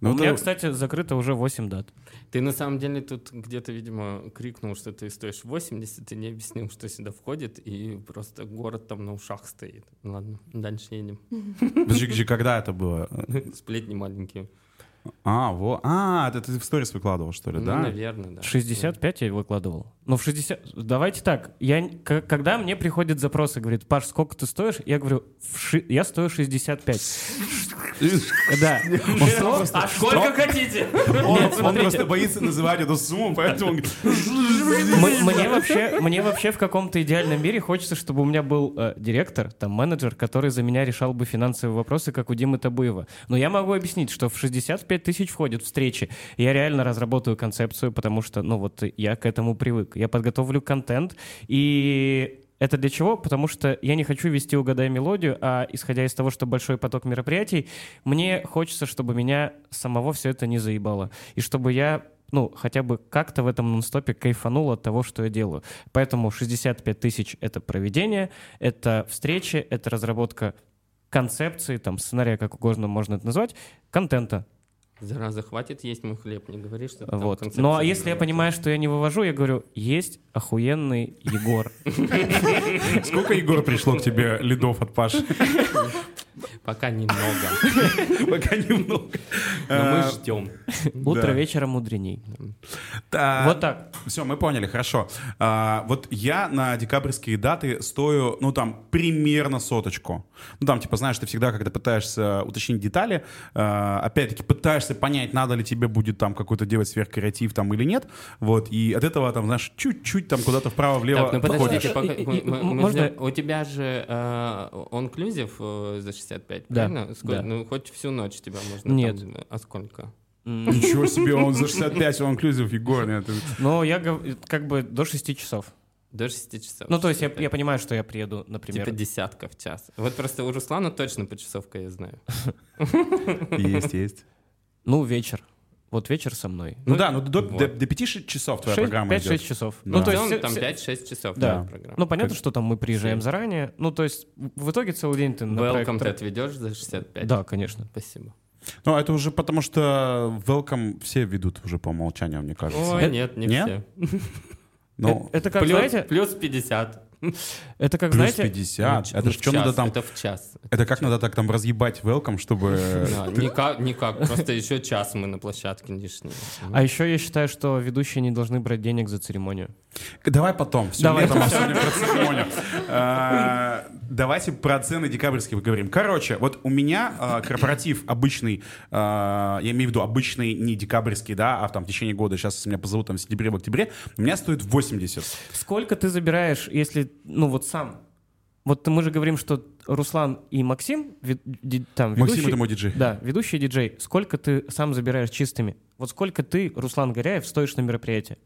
A: Ну,
B: У меня,
A: да-
B: кстати, закрыто уже 8 дат.
C: Ты на самом деле тут где-то, видимо, крикнул, что ты стоишь 80, ты не объяснил, что сюда входит, и просто город там на ушах стоит. Ладно, дальше едем.
A: Подожди, когда это было? *laughs*
C: Сплетни маленькие.
A: А, во. А, это ты в сторис выкладывал, что ли,
C: Ну,
A: да?
C: наверное, да.
B: 65 я выкладывал. Ну, в 60... Давайте так. Я... Когда мне приходит запрос и говорит, Паш, сколько ты стоишь? Я говорю, ши- я стою 65. *laughs* Да. А сколько хотите?
A: Он, просто боится называть эту сумму, поэтому... он говорит,
B: М- Мне вообще, мне вообще в каком-то идеальном мире хочется, чтобы у меня был э, директор, там менеджер, который за меня решал бы финансовые вопросы, как у Димы Табуева. Но я могу объяснить, что в 65 тысяч входят встречи. Я реально разработаю концепцию, потому что, ну вот, я к этому привык. Я подготовлю контент, и это для чего? Потому что я не хочу вести «Угадай мелодию», а исходя из того, что большой поток мероприятий, мне хочется, чтобы меня самого все это не заебало. И чтобы я ну, хотя бы как-то в этом нон-стопе кайфанул от того, что я делаю. Поэтому 65 тысяч — это проведение, это встречи, это разработка концепции, там, сценария, как угодно можно это назвать, контента.
C: Зараза, хватит есть мой хлеб, не говори, что там
B: Вот.
C: концепцию
B: Ну, а если я понимаю, что я не вывожу, я говорю, есть охуенный Егор. *laughs*
A: Сколько, Егор, пришло к тебе лидов от Паши?
C: Пока немного, *laughs*
A: Пока немного.
C: но мы
A: Э,
C: ждем.
B: Утро вечера мудреней. Вот так.
A: Все, мы поняли, хорошо. А, вот я на декабрьские даты стою, ну, там, примерно соточку. Ну, там, типа, знаешь, ты всегда, когда пытаешься уточнить детали, а, опять-таки пытаешься понять, надо ли тебе будет там какой-то делать сверхкреатив там или нет, вот, и от этого, там, знаешь, чуть-чуть там куда-то вправо-влево
C: Так, ну
A: подходишь.
C: подождите, пока-
B: И-
C: мы-
B: и-
C: мы-
B: можно-
C: у тебя же онклюзив за 65,
B: Да,
C: правильно? Сколько-
B: да.
C: Ну, хоть всю ночь тебя можно
B: Нет.
C: там- А сколько?
A: Ничего себе, он за *laughs* 65, он инклюзив, Егор. нет,
B: Но я как бы до 6 часов.
C: До 6 часов.
B: Ну, то есть я,
C: 65.
B: я понимаю, что я приеду, например.
C: Типа десятка в час. Вот просто у Руслана точно почасовка, я знаю. *laughs*
A: Есть, есть.
B: Ну, вечер. Вот вечер со мной.
A: Ну да, ну до,
C: вот.
A: до, до 5 часов твоя
B: Шесть-
A: программа
B: 5-6
A: идет.
B: часов.
A: Да.
B: Ну, то есть,
C: там
B: все-
C: 5-6 часов
B: Да.
C: твоя программа.
B: Ну, понятно,
A: Как-
B: что там мы приезжаем
C: Семь.
B: заранее. Ну, то есть, в итоге целый день ты на
C: Welcome
B: проект-
C: ты отведешь за 65?
B: Да, конечно.
C: Спасибо.
A: Ну, это уже потому, что welcome все ведут уже по умолчанию, мне кажется.
C: Ой,
B: Э,
C: нет, не
A: нет?
C: все.
A: Ну,
B: это, это как,
C: плюс,
B: знаете,
C: плюс 50. *laughs*
B: это как,
A: плюс
B: знаете,
A: 50.
C: Ну,
A: это
C: в
A: что надо
C: час,
A: там...
C: Это в час.
A: Это как надо так там разъебать welcome, чтобы... *laughs*
C: Да, никак, никак. Просто еще час мы на площадке лишние.
B: а еще я считаю, что ведущие не должны брать денег за церемонию.
A: Давай потом. Все,
B: Давай.
A: летом, а про церемонию. А, Давайте про цены декабрьские поговорим. Короче, вот у меня а, корпоратив обычный, а, я имею в виду обычный не декабрьский, да, а там в течение года, сейчас меня позовут там в сентябре, в октябре, у меня стоит 80.
B: Сколько ты забираешь, если, ну, вот сам? Вот мы же говорим, что Руслан и Максим, ди- там,
A: Максим
B: ведущий-
A: это мой диджей.
B: Да, ведущий диджей. Сколько ты сам забираешь чистыми? Вот сколько ты, Руслан Горяев, стоишь на мероприятии?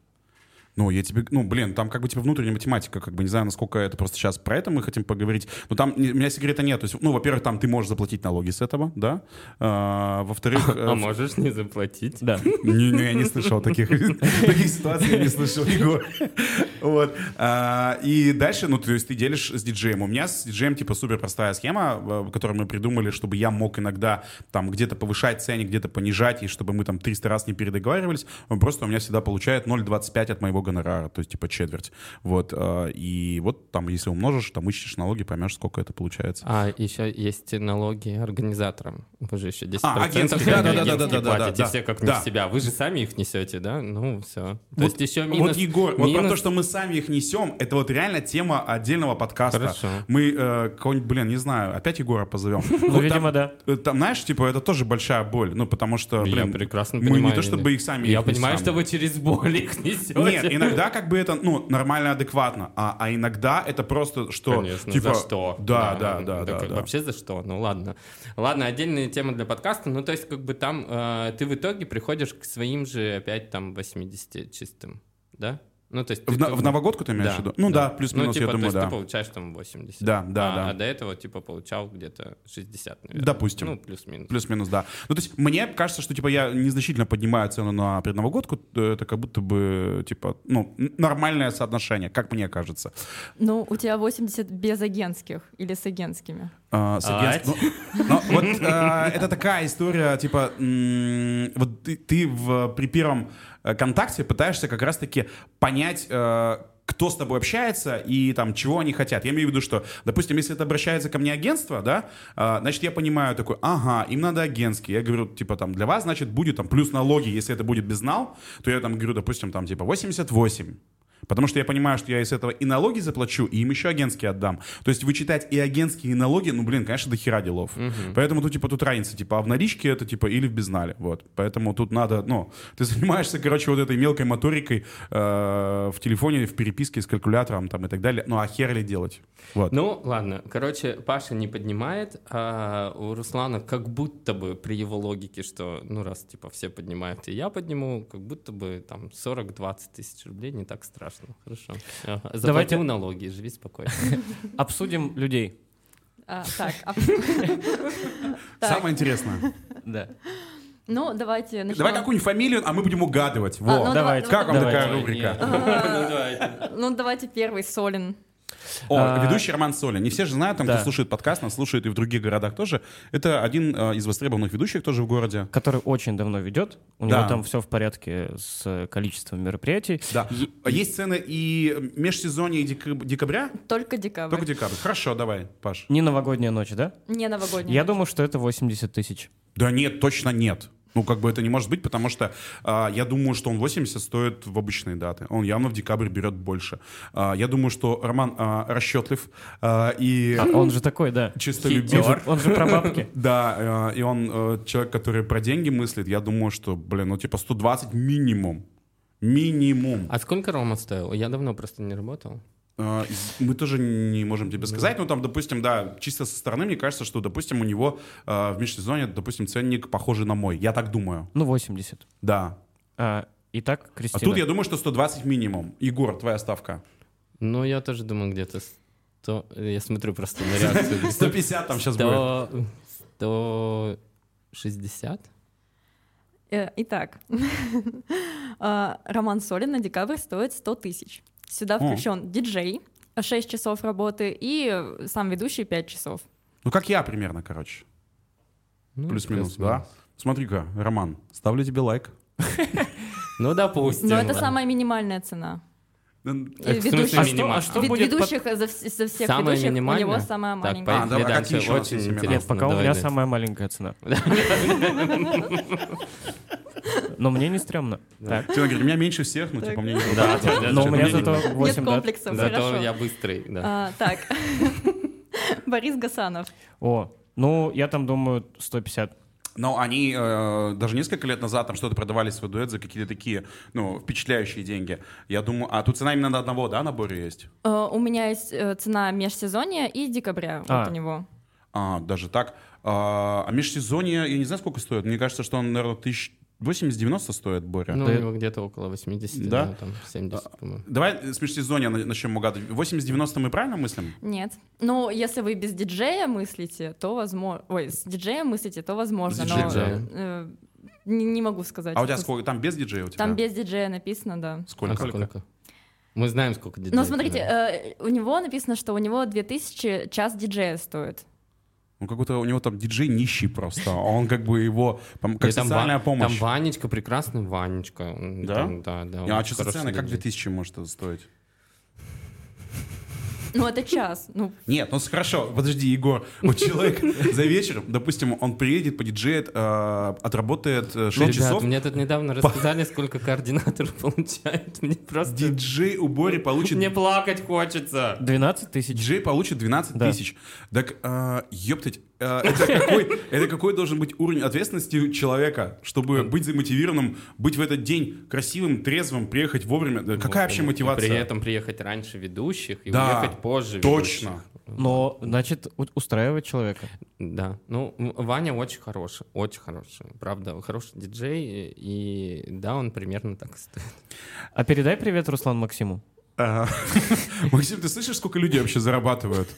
A: Ну, я тебе, ну, блин, там как бы типа внутренняя математика, как бы не знаю, насколько это просто сейчас про это мы хотим поговорить. Но там не- у меня секрета нет. То есть, ну, во-первых, там ты можешь заплатить налоги с этого, да. А, во-вторых, *laughs* э,
C: А можешь не заплатить?
B: Да.
A: Не, не, я не слышал таких, *laughs* таких ситуаций, я не слышал, Егор. Вот. А, и дальше, ну, то есть ты делишь с диджеем. У меня с диджеем, типа, супер простая схема, э, которую мы придумали, чтобы я мог иногда там где-то повышать ценник, где-то понижать, и чтобы мы там 300 раз не передоговаривались. Он просто у меня всегда получает 0,25 от моего гонорара, то есть, типа, четверть. Вот. а, И вот там, если умножишь, там ищешь налоги, поймешь, сколько это получается.
C: А еще есть налоги организаторам. Вы же еще 10%
A: А, агентские, да, да, да,
C: агентские
A: да, да, да,
C: платите
A: да.
C: все как
A: Да.
C: не в себя. Вы же сами их несете, да? Ну, все. То
A: Вот-
C: есть еще минус...
A: Вот, Егор, вот про
C: минус-
A: то, что мы сами их несем, это вот реально тема отдельного подкаста.
C: Хорошо.
A: Мы э, кого-нибудь, блин, не знаю, опять Егора позовем.
B: Ну, видимо, да.
A: Там, знаешь, типа, это тоже большая боль. Ну, потому что, блин,
C: прекрасно
A: мы
C: понимаю.
A: не то чтобы их сами
C: Я понимаю, что вы через боль их несете.
A: Нет, иногда как бы это, ну, нормально, адекватно, а, а иногда это просто, что,
C: Конечно,
A: типа...
C: за что?
A: Да, да, да,
C: так
A: да, да.
C: Вообще за что? Ну ладно. Ладно, отдельная тема для подкаста. Ну то есть как бы там э, ты в итоге приходишь к своим же опять там 80 чистым, да? Ну то есть ты
A: В,
C: как
A: в новогодку ты имеешь в виду? Ну да, плюс-минус,
C: ну, типа,
A: я
C: то
A: думаю,
C: есть
A: да.
C: ты получаешь там 80.
A: Да, да,
C: а,
A: да.
C: А до этого типа получал где-то 60, наверное.
A: Допустим.
C: Ну плюс-минус.
A: Плюс-минус, да. Ну, то есть мне кажется, что, типа, я незначительно поднимаю цену на предновогодку, это как будто бы, типа, ну, нормальное соотношение, как мне кажется.
D: Ну, у тебя 80 без агентских или с агентскими.
A: А, с
C: Ать.
A: ну, но вот а, это такая история, типа, вот ты, ты в, при первом э, контакте пытаешься как раз-таки понять, э, кто с тобой общается и там чего они хотят. Я имею в виду, что, допустим, если это обращается ко мне агентство, да, а, значит, я понимаю такой, ага, им надо агентский. Я говорю, типа, там, для вас, значит, будет там плюс налоги, если это будет безнал, то я там говорю, допустим, там, типа, 88. Потому что я понимаю, что я из этого и налоги заплачу, и им еще агентские отдам. То есть вычитать и агентские, и налоги, ну, блин, конечно, до хера делов. Поэтому тут, типа, тут разница, типа, а в наличке это, типа, или в безнале, вот. Поэтому тут надо, ну, ты *laughs* занимаешься, короче, вот этой мелкой моторикой э, в телефоне, в переписке с калькулятором, там, и так далее. Ну, а хер ли делать? Вот.
C: Ну, ладно. Короче, Паша не поднимает, а у Руслана как будто бы при его логике, что, ну, раз, типа, все поднимают, и я подниму, как будто бы там 40-20 тысяч рублей не так страшно. Хорошо. Ага.
B: Давайте-
C: Заплатил налоги, живи спокойно. *laughs*
B: Обсудим людей.
D: А, так, *laughs* а-
A: Самое интересное.
B: Да.
D: ну давайте начнем.
A: Давай какую-нибудь фамилию, а мы будем угадывать.
D: А,
A: Во.
D: ну,
B: давайте.
A: Как вам
B: Давайте.
A: такая рубрика? *laughs*
C: Ну, давайте.
D: Ну давайте первый Солин.
A: О,
B: А,
A: ведущий Роман Солин. Не все же знают, там,
B: да.
A: кто слушает подкаст, нас слушает и в других городах тоже. Это один э, из востребованных ведущих тоже в городе.
B: Который очень давно ведет. У
A: Да.
B: него там все в порядке с количеством мероприятий.
A: Да. А Есть цены и межсезонье и декаб- декабря?
D: Только декабрь.
A: Только декабрь. Хорошо, давай, Паш.
B: Не новогодняя ночь, да?
D: Не новогодний.
B: Я думаю, что это 80 тысяч.
A: Да нет, точно нет. Ну, как бы это не может быть, потому что а, я думаю, что он 80 стоит в обычные даты. Он явно в декабрь берет больше. А, я думаю, что Роман а, расчетлив а, и
B: А он же такой, да.
A: чистолюбив.
B: Он же, он же про бабки. *laughs*
A: Да, э, и он э, человек, который про деньги мыслит. Я думаю, что, блин, ну типа 120 минимум. Минимум.
C: А сколько Рома стоил? Я давно просто не работал.
A: Э, Мы тоже не можем тебе сказать. Ну, там, допустим, да, чисто со стороны, мне кажется, что, допустим, у него э, в межсезонье, допустим, ценник похожий на мой. Я так думаю.
B: Ну, 80.
A: Да.
B: А, итак,
A: А
B: Кристина.
A: тут я думаю, что 120 минимум. Егор, твоя ставка.
C: Ну, я тоже думаю, где-то 100... Я смотрю просто на реакцию. *laughs*
A: 150 там сейчас будет.
C: 100... 160?
D: Э, Итак, *laughs* а, Роман Солин на декабрь стоит 100 тысяч. Сюда
A: О.
D: включен диджей, 6 часов работы, и э, сам ведущий 5 часов.
A: Ну, как я примерно, короче.
C: Ну,
A: Плюс-минус,
C: плюс-минус.
A: да? Смотри-ка, Роман, ставлю тебе лайк. *laughs*
C: Ну, допустим.
D: Но это самая минимальная цена.
A: Ну,
C: Э,
D: Ведущих.
B: А что, а что
D: Вед-
B: будет... под-
D: ведущих за, за всех
C: Самая
D: ведущих у него самая
C: Так,
D: маленькая.
A: А,
C: поехали
A: давай, какие еще у
C: Очень интересно.
B: Нет, пока у
C: Давай
B: меня
C: дальше.
B: самая маленькая цена. *laughs* Но мне не стрёмно. Так.
A: Тина говорит, у меня меньше всех, ну,
D: Так.
A: типа, мне не
C: Да, да, да,
B: Но у меня зато
C: не-
B: 8
D: Нет комплексов,
C: Зато
D: хорошо.
C: я быстрый, да.
D: А, так, *laughs* Борис Гасанов.
B: О, ну, я там думаю 150.
A: Но они э, даже несколько лет назад там что-то продавали свой дуэт за какие-то такие, ну, впечатляющие деньги. Я думаю, а тут цена именно на одного, да, наборе есть?
D: Э, У меня есть э, цена межсезонья и декабря
B: А.
D: вот у него.
A: А, даже так. А, а межсезонье, я не знаю, сколько стоит. Мне кажется, что он, наверное, тысяч 80-90 стоит, Боря.
C: Ну,
B: Да.
C: него где-то около 80,
A: Да?
C: да, там 70, по-моему.
A: Давай с межсезонья на- начнем угадывать. 80-90 мы правильно мыслим?
D: Нет. Ну, если вы без диджея мыслите, то возможно... Ой, с диджеем мыслите, то возможно,
A: С
D: но
C: диджеем.
D: э, не, не могу сказать.
A: А у тебя сколько? Там без диджея у тебя?
D: Там без диджея написано, да.
A: Сколько?
C: А сколько? Мы знаем, сколько диджеев.
D: Но смотрите, э, у него написано, что у него 2000 час диджея стоит.
A: Ну, какой-то у него там диджей нищий просто. А Он как бы его, как
C: И там
A: социальная
C: Ва-
A: помощь.
C: Там Ванечка, прекрасный Ванечка. Он
A: Да?
C: там, да, да.
A: а
C: он
A: что цены? Как
C: диджей.
A: 2000 может это стоить? *laughs*
D: Ну, это час. Ну,
A: Нет, ну хорошо, подожди, Егор. Вот человек *laughs* за вечер, допустим, он приедет, подиджеет, э, отработает э, 6
C: Ну, ребят,
A: часов.
C: мне тут недавно рассказали, сколько координатор *laughs* получает. Мне просто...
A: Диджей у Бори получит...
C: Мне плакать хочется.
B: 12 тысяч.
A: Диджей получит 12
B: Да.
A: тысяч. Так, э, ёптать, это, какой, это какой должен быть уровень ответственности человека, чтобы быть замотивированным, быть в этот день красивым, трезвым, приехать вовремя? Да Какая вообще
C: Вот, и
A: мотивация?
C: При этом приехать раньше ведущих и
A: Да,
C: уехать позже
A: точно.
C: ведущих.
B: Но, значит, у- устраивает человека.
C: Да. Ну, Ваня очень хороший, очень хороший. Правда, хороший диджей. И да, он примерно так стоит.
B: А передай привет Руслан Максиму.
A: А, *laughs* Максим, ты слышишь, сколько людей вообще зарабатывают?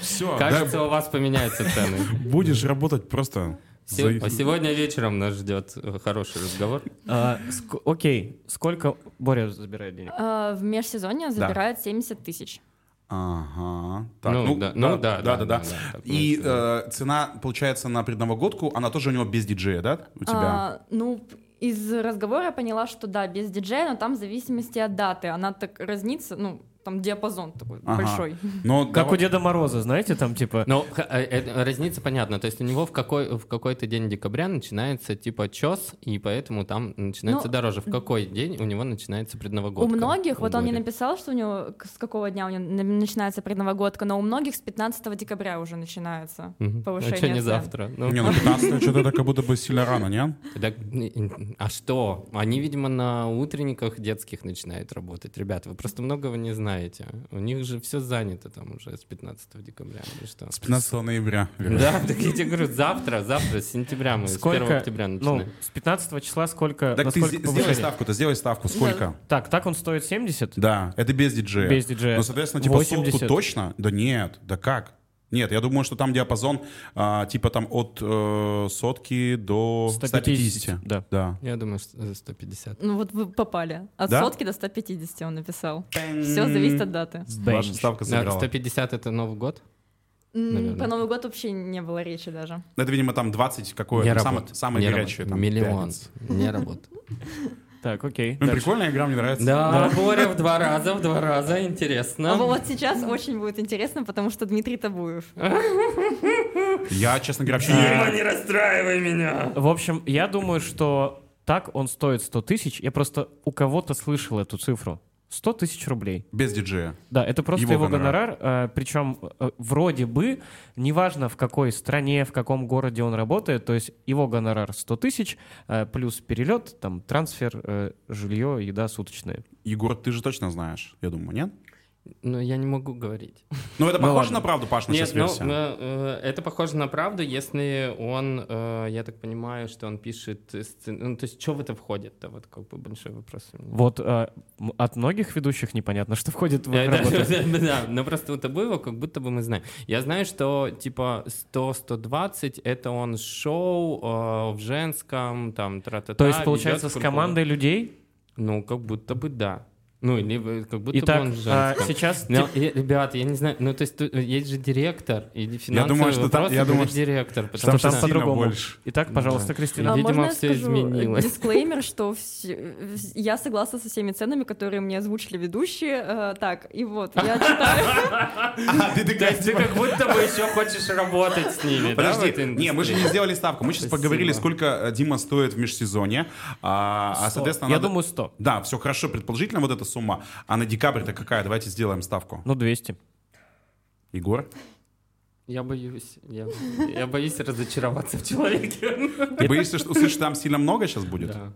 A: Все,
C: Кажется, у вас поменяются цены.
A: будешь работать просто...
C: Се-
A: за-
C: Сегодня вечером нас ждет э, хороший разговор.
B: А, ск- окей, сколько Боря забирает денег?
D: э, в межсезонье забирает 70 тысяч.
A: Ага. Так,
C: Ну, да, ну, да,
A: да,
C: да,
A: да,
C: да,
A: да.
C: да,
A: И э, цена, получается, на предновогодку, она тоже у него без диджея, да, у тебя?
D: А, ну, из разговора я поняла, что да, без диджея, но там в зависимости от даты. Она так разнится, ну, там диапазон такой
A: Ага.
D: большой.
A: Но
B: Как
A: давай-
B: у Деда Мороза, знаете, там типа...
C: Ну, э, э, разница понятна. То есть у него в, какой, в какой-то день декабря начинается типа чес, и поэтому там начинается
D: Ну,
C: дороже. В какой день у него начинается
D: У
C: предновогодка?
D: многих, вот он не написал, что у него с какого дня у него на- начинается предновогодка, но у многих с 15 декабря уже начинается
C: Мгм.
D: повышение
C: А что не
D: цен.
C: завтра? Ну,
A: Не, ну 15 что-то это как будто бы сильно рано, не?
C: так, а что? Они, видимо, на утренниках детских начинают работать. Ребята, вы просто многого не знаете. У них же все занято там уже с 15 декабря. или что?
A: С 15 ноября.
C: Да, *laughs* так я тебе говорю, завтра, завтра, с сентября мы, с 1
B: Сколько,
C: октября
B: ну,
C: начинаем.
B: с 15 числа сколько,
A: Так ты сделай
B: повышение?
A: ставку-то, сделай ставку. Сколько?
B: Так, так он стоит 70?
A: Да, это без диджея.
B: Без диджея.
A: Ну, соответственно, типа
B: 80.
A: сотку точно? Да нет, да как? Нет, я думаю, что там диапазон а, типа там от э, сотки до
B: 150,
A: 150.
B: да.
A: Да.
C: Я думаю, что за 150.
D: Ну вот вы попали. От
A: Да?
D: сотки до 150 он написал. Все зависит от даты.
A: Ваша ставка
C: Да,
A: сыграла.
C: 150 это Новый год? Наверное.
D: Про Новый год вообще не было речи даже.
A: Это, видимо, там 20 какое
C: Не
A: там самое, самое
C: Не
A: горячее. Там,
C: Миллион. Не работает.
B: Так, окей.
A: Ну,
B: дальше.
A: прикольная игра, мне нравится.
C: Да, Боря в два раза, в два раза,
D: А
C: интересно.
D: вот сейчас очень будет интересно, потому что Дмитрий Табуев.
A: Я, честно говоря, вообще не...
C: не расстраивай меня.
B: В общем, я думаю, что так он стоит 100 тысяч. Я просто у кого-то слышал эту цифру. 100 тысяч рублей.
A: Без диджея.
B: Да, это просто
A: Его
B: его,
A: гонорар.
B: гонорар. причем э, вроде бы, неважно в какой стране, в каком городе он работает, то есть его гонорар 100 тысяч, э, плюс перелет, там, трансфер, э, жилье, еда суточная.
A: Егор, ты же точно знаешь, я думаю, нет?
C: Но я не могу говорить.
A: Ну, это
B: Ну,
A: похоже на правду, Паш, наша
C: Нет, ну,
A: версия?
C: э, э, это похоже на правду, если он, э, я так понимаю, что он пишет, ну, то есть, что в это входит-то, вот как бы большой вопрос.
B: Вот от многих ведущих непонятно, что входит в
C: Да,
B: их
C: да,
B: работу.
C: да, да, но просто у Табуева как будто бы мы знаем. Я знаю, что типа 100-120 это он шоу в женском, там, тра-та-та.
B: То есть, получается, с командой людей.
C: Ну, как будто бы да. Ну, или э, как будто бы
B: Итак,
C: он в
B: а, сейчас...
C: Ну, и, ребята, я не знаю, ну то есть тут есть же директор или финансовый
A: думаю, что там- я думаю, что
C: директор,
A: Там
C: потому
B: там
A: сейчас
C: что
A: сильно
B: по-другому.
A: больше.
B: Итак, пожалуйста,
C: Да.
B: Кристина.
D: А
C: Видимо,
D: можно я
C: всё
D: скажу
C: изменилось.
D: дисклеймер, что всё- я согласна со всеми ценами, которые мне озвучили ведущие. Э, Так, и вот, я *laughs* читаю.
A: А,
C: То есть ты как будто бы еще хочешь работать с ними,
A: Подожди, не, мы же не сделали ставку. Мы сейчас поговорили, сколько э, Дима стоит в межсезонье. А, а, соответственно,
B: Я думаю, 100.
A: Да, все хорошо, предположительно вот эта сумма. А на декабрь-то какая? Давайте сделаем ставку.
B: Ну, 200.
A: Егор?
C: Я боюсь, я, я боюсь разочароваться в человеке.
A: Ты боишься, что услышишь, там сильно много сейчас будет?
C: Да.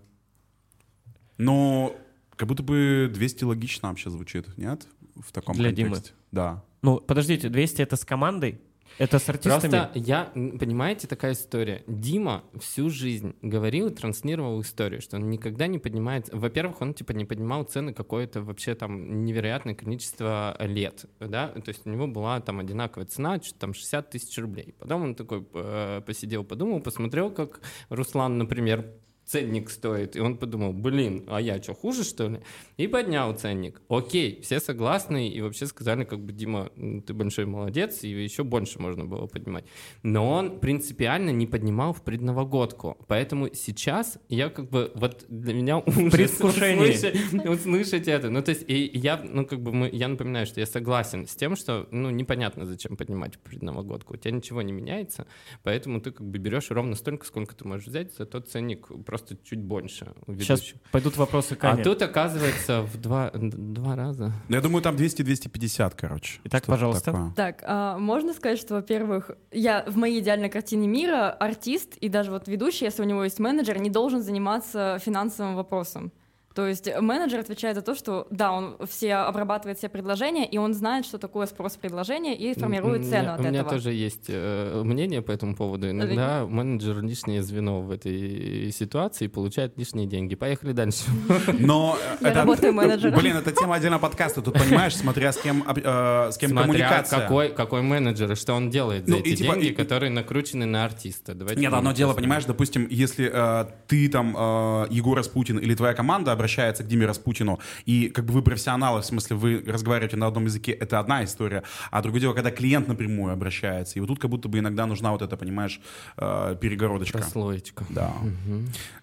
A: Ну, как будто бы 200 логично вообще звучит, нет? В таком
B: Для Димы.
A: контексте. Да.
B: Ну, подождите, 200 это с командой? Это с артистами?
C: Просто я, понимаете, такая история. Дима всю жизнь говорил и транслировал историю, что он никогда не поднимает... Во-первых, он типа не поднимал цены какое-то вообще там невероятное количество лет, да? То есть у него была там одинаковая цена, что-то там 60 тысяч рублей. Потом он такой э, посидел, подумал, посмотрел, как Руслан, например, ценник стоит. И он подумал, блин, а я что, хуже, что ли? И поднял ценник. Окей, все согласны, и вообще сказали, как бы, Дима, ты большой молодец, и еще больше можно было поднимать. Но он принципиально не поднимал в предновогодку. Поэтому сейчас я как бы, вот для меня *laughs* ужас услышать, услышать это. Ну, то есть, и я, ну, как бы, мы, я напоминаю, что я согласен с тем, что, ну, непонятно, зачем поднимать в предновогодку. У тебя ничего не меняется, поэтому ты как бы берешь ровно столько, сколько ты можешь взять, за тот ценник просто чуть больше у
B: Сейчас
C: ведущих.
B: пойдут вопросы к
C: А тут, оказывается, в два, два раза.
A: Ну, Я думаю, там 200-250, короче.
B: Итак, пожалуйста.
A: такое.
D: Так, а, можно сказать, что, во-первых, я в моей идеальной картине мира артист и даже вот ведущий, если у него есть менеджер, не должен заниматься финансовым вопросом. То есть менеджер отвечает за то, что да, он все обрабатывает все предложения, и он знает, что такое спрос предложения, и формирует цену
C: меня-
D: от
C: У меня
D: этого.
C: тоже есть э, мнение по этому поводу. Иногда менеджер лишнее звено в этой ситуации и получает лишние деньги. Поехали дальше. *laughs*
A: Но э, это. Блин, это тема отдельного подкаста. Тут понимаешь, смотря с кем, э, с кем
C: Смотря
A: коммуникация.
C: какой, какой менеджер и что он делает за
A: Ну, и
C: эти
A: типа-
C: деньги,
A: и-
C: которые накручены на артиста. Давайте
A: Нет, одно дело, понимаешь, допустим, если э, ты там, э, Егор Распутин или твоя команда обращается к Диме Распутину, и как бы вы профессионалы, в смысле вы разговариваете на одном языке, это одна история, а другое дело, когда клиент напрямую обращается, и вот тут как будто бы иногда нужна вот эта, понимаешь, э, перегородочка.
C: Прослоечка.
A: Да.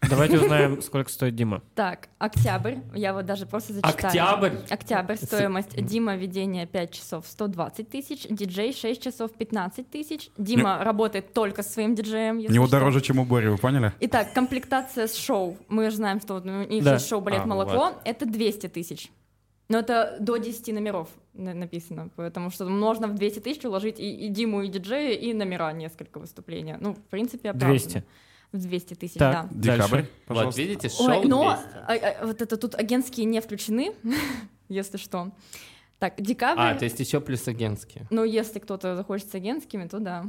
B: Давайте узнаем, сколько стоит Дима.
D: Так, октябрь, я вот даже просто зачитаю.
C: Октябрь?
D: Октябрь, стоимость Дима ведение 5 часов 120 тысяч, диджей 6 часов 15 тысяч. Дима работает только со своим диджеем.
A: У него
D: что.
A: дороже, чем у Бори, вы поняли?
D: Итак, комплектация с шоу. Мы же знаем, что у них
B: Да.
D: есть шоу «Балет
C: А,
D: молоко». Это 200 тысяч. Но это до 10 номеров на- написано, потому что можно в 200 тысяч уложить и, и Диму, и диджея, и номера несколько выступления. Ну, в принципе, оправданно.
B: 200.
D: В 200 тысяч,
B: Так.
D: да.
A: Декабрь,
B: Дальше.
C: Вот,
A: пожалуйста.
C: видите, шоу
D: Ой, но
C: 200.
D: а, а, вот это тут агентские не включены, *laughs* если что. Так, декабрь.
C: А, то есть еще плюс агентские.
D: Ну, если кто-то захочет с агентскими, то да.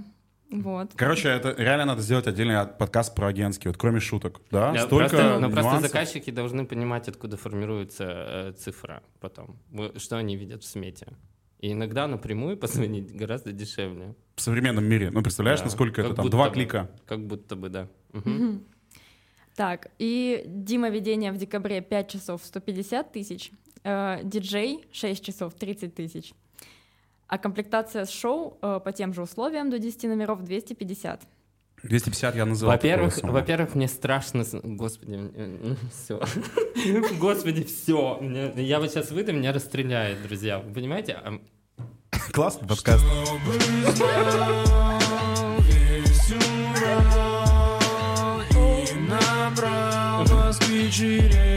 D: Вот.
A: Короче, это реально надо сделать отдельный подкаст про агентские, вот кроме шуток, да?
C: Да,
A: Столько
C: просто, но просто
A: нюансов.
C: заказчики должны понимать, откуда формируется э, цифра потом, что они видят в смете. И иногда напрямую позвонить гораздо дешевле.
A: в современном мире. Ну, представляешь,
C: Да,
A: насколько это
C: как
A: там?
C: будто
A: Два
C: бы.
A: клика.
C: Как будто бы, да. Мгм.
D: Так, и Дима ведение в декабре 5 часов 150 тысяч, э, диджей 6 часов 30 тысяч, а комплектация с шоу э, по тем же условиям до 10 номеров 250.
A: 250 я называл.
C: Во-первых, во-первых, мне страшно... Господи, все. *laughs* Господи, все. Я вот сейчас выйду, меня расстреляют, друзья. Вы понимаете?
A: Классный подкаст.
E: Весь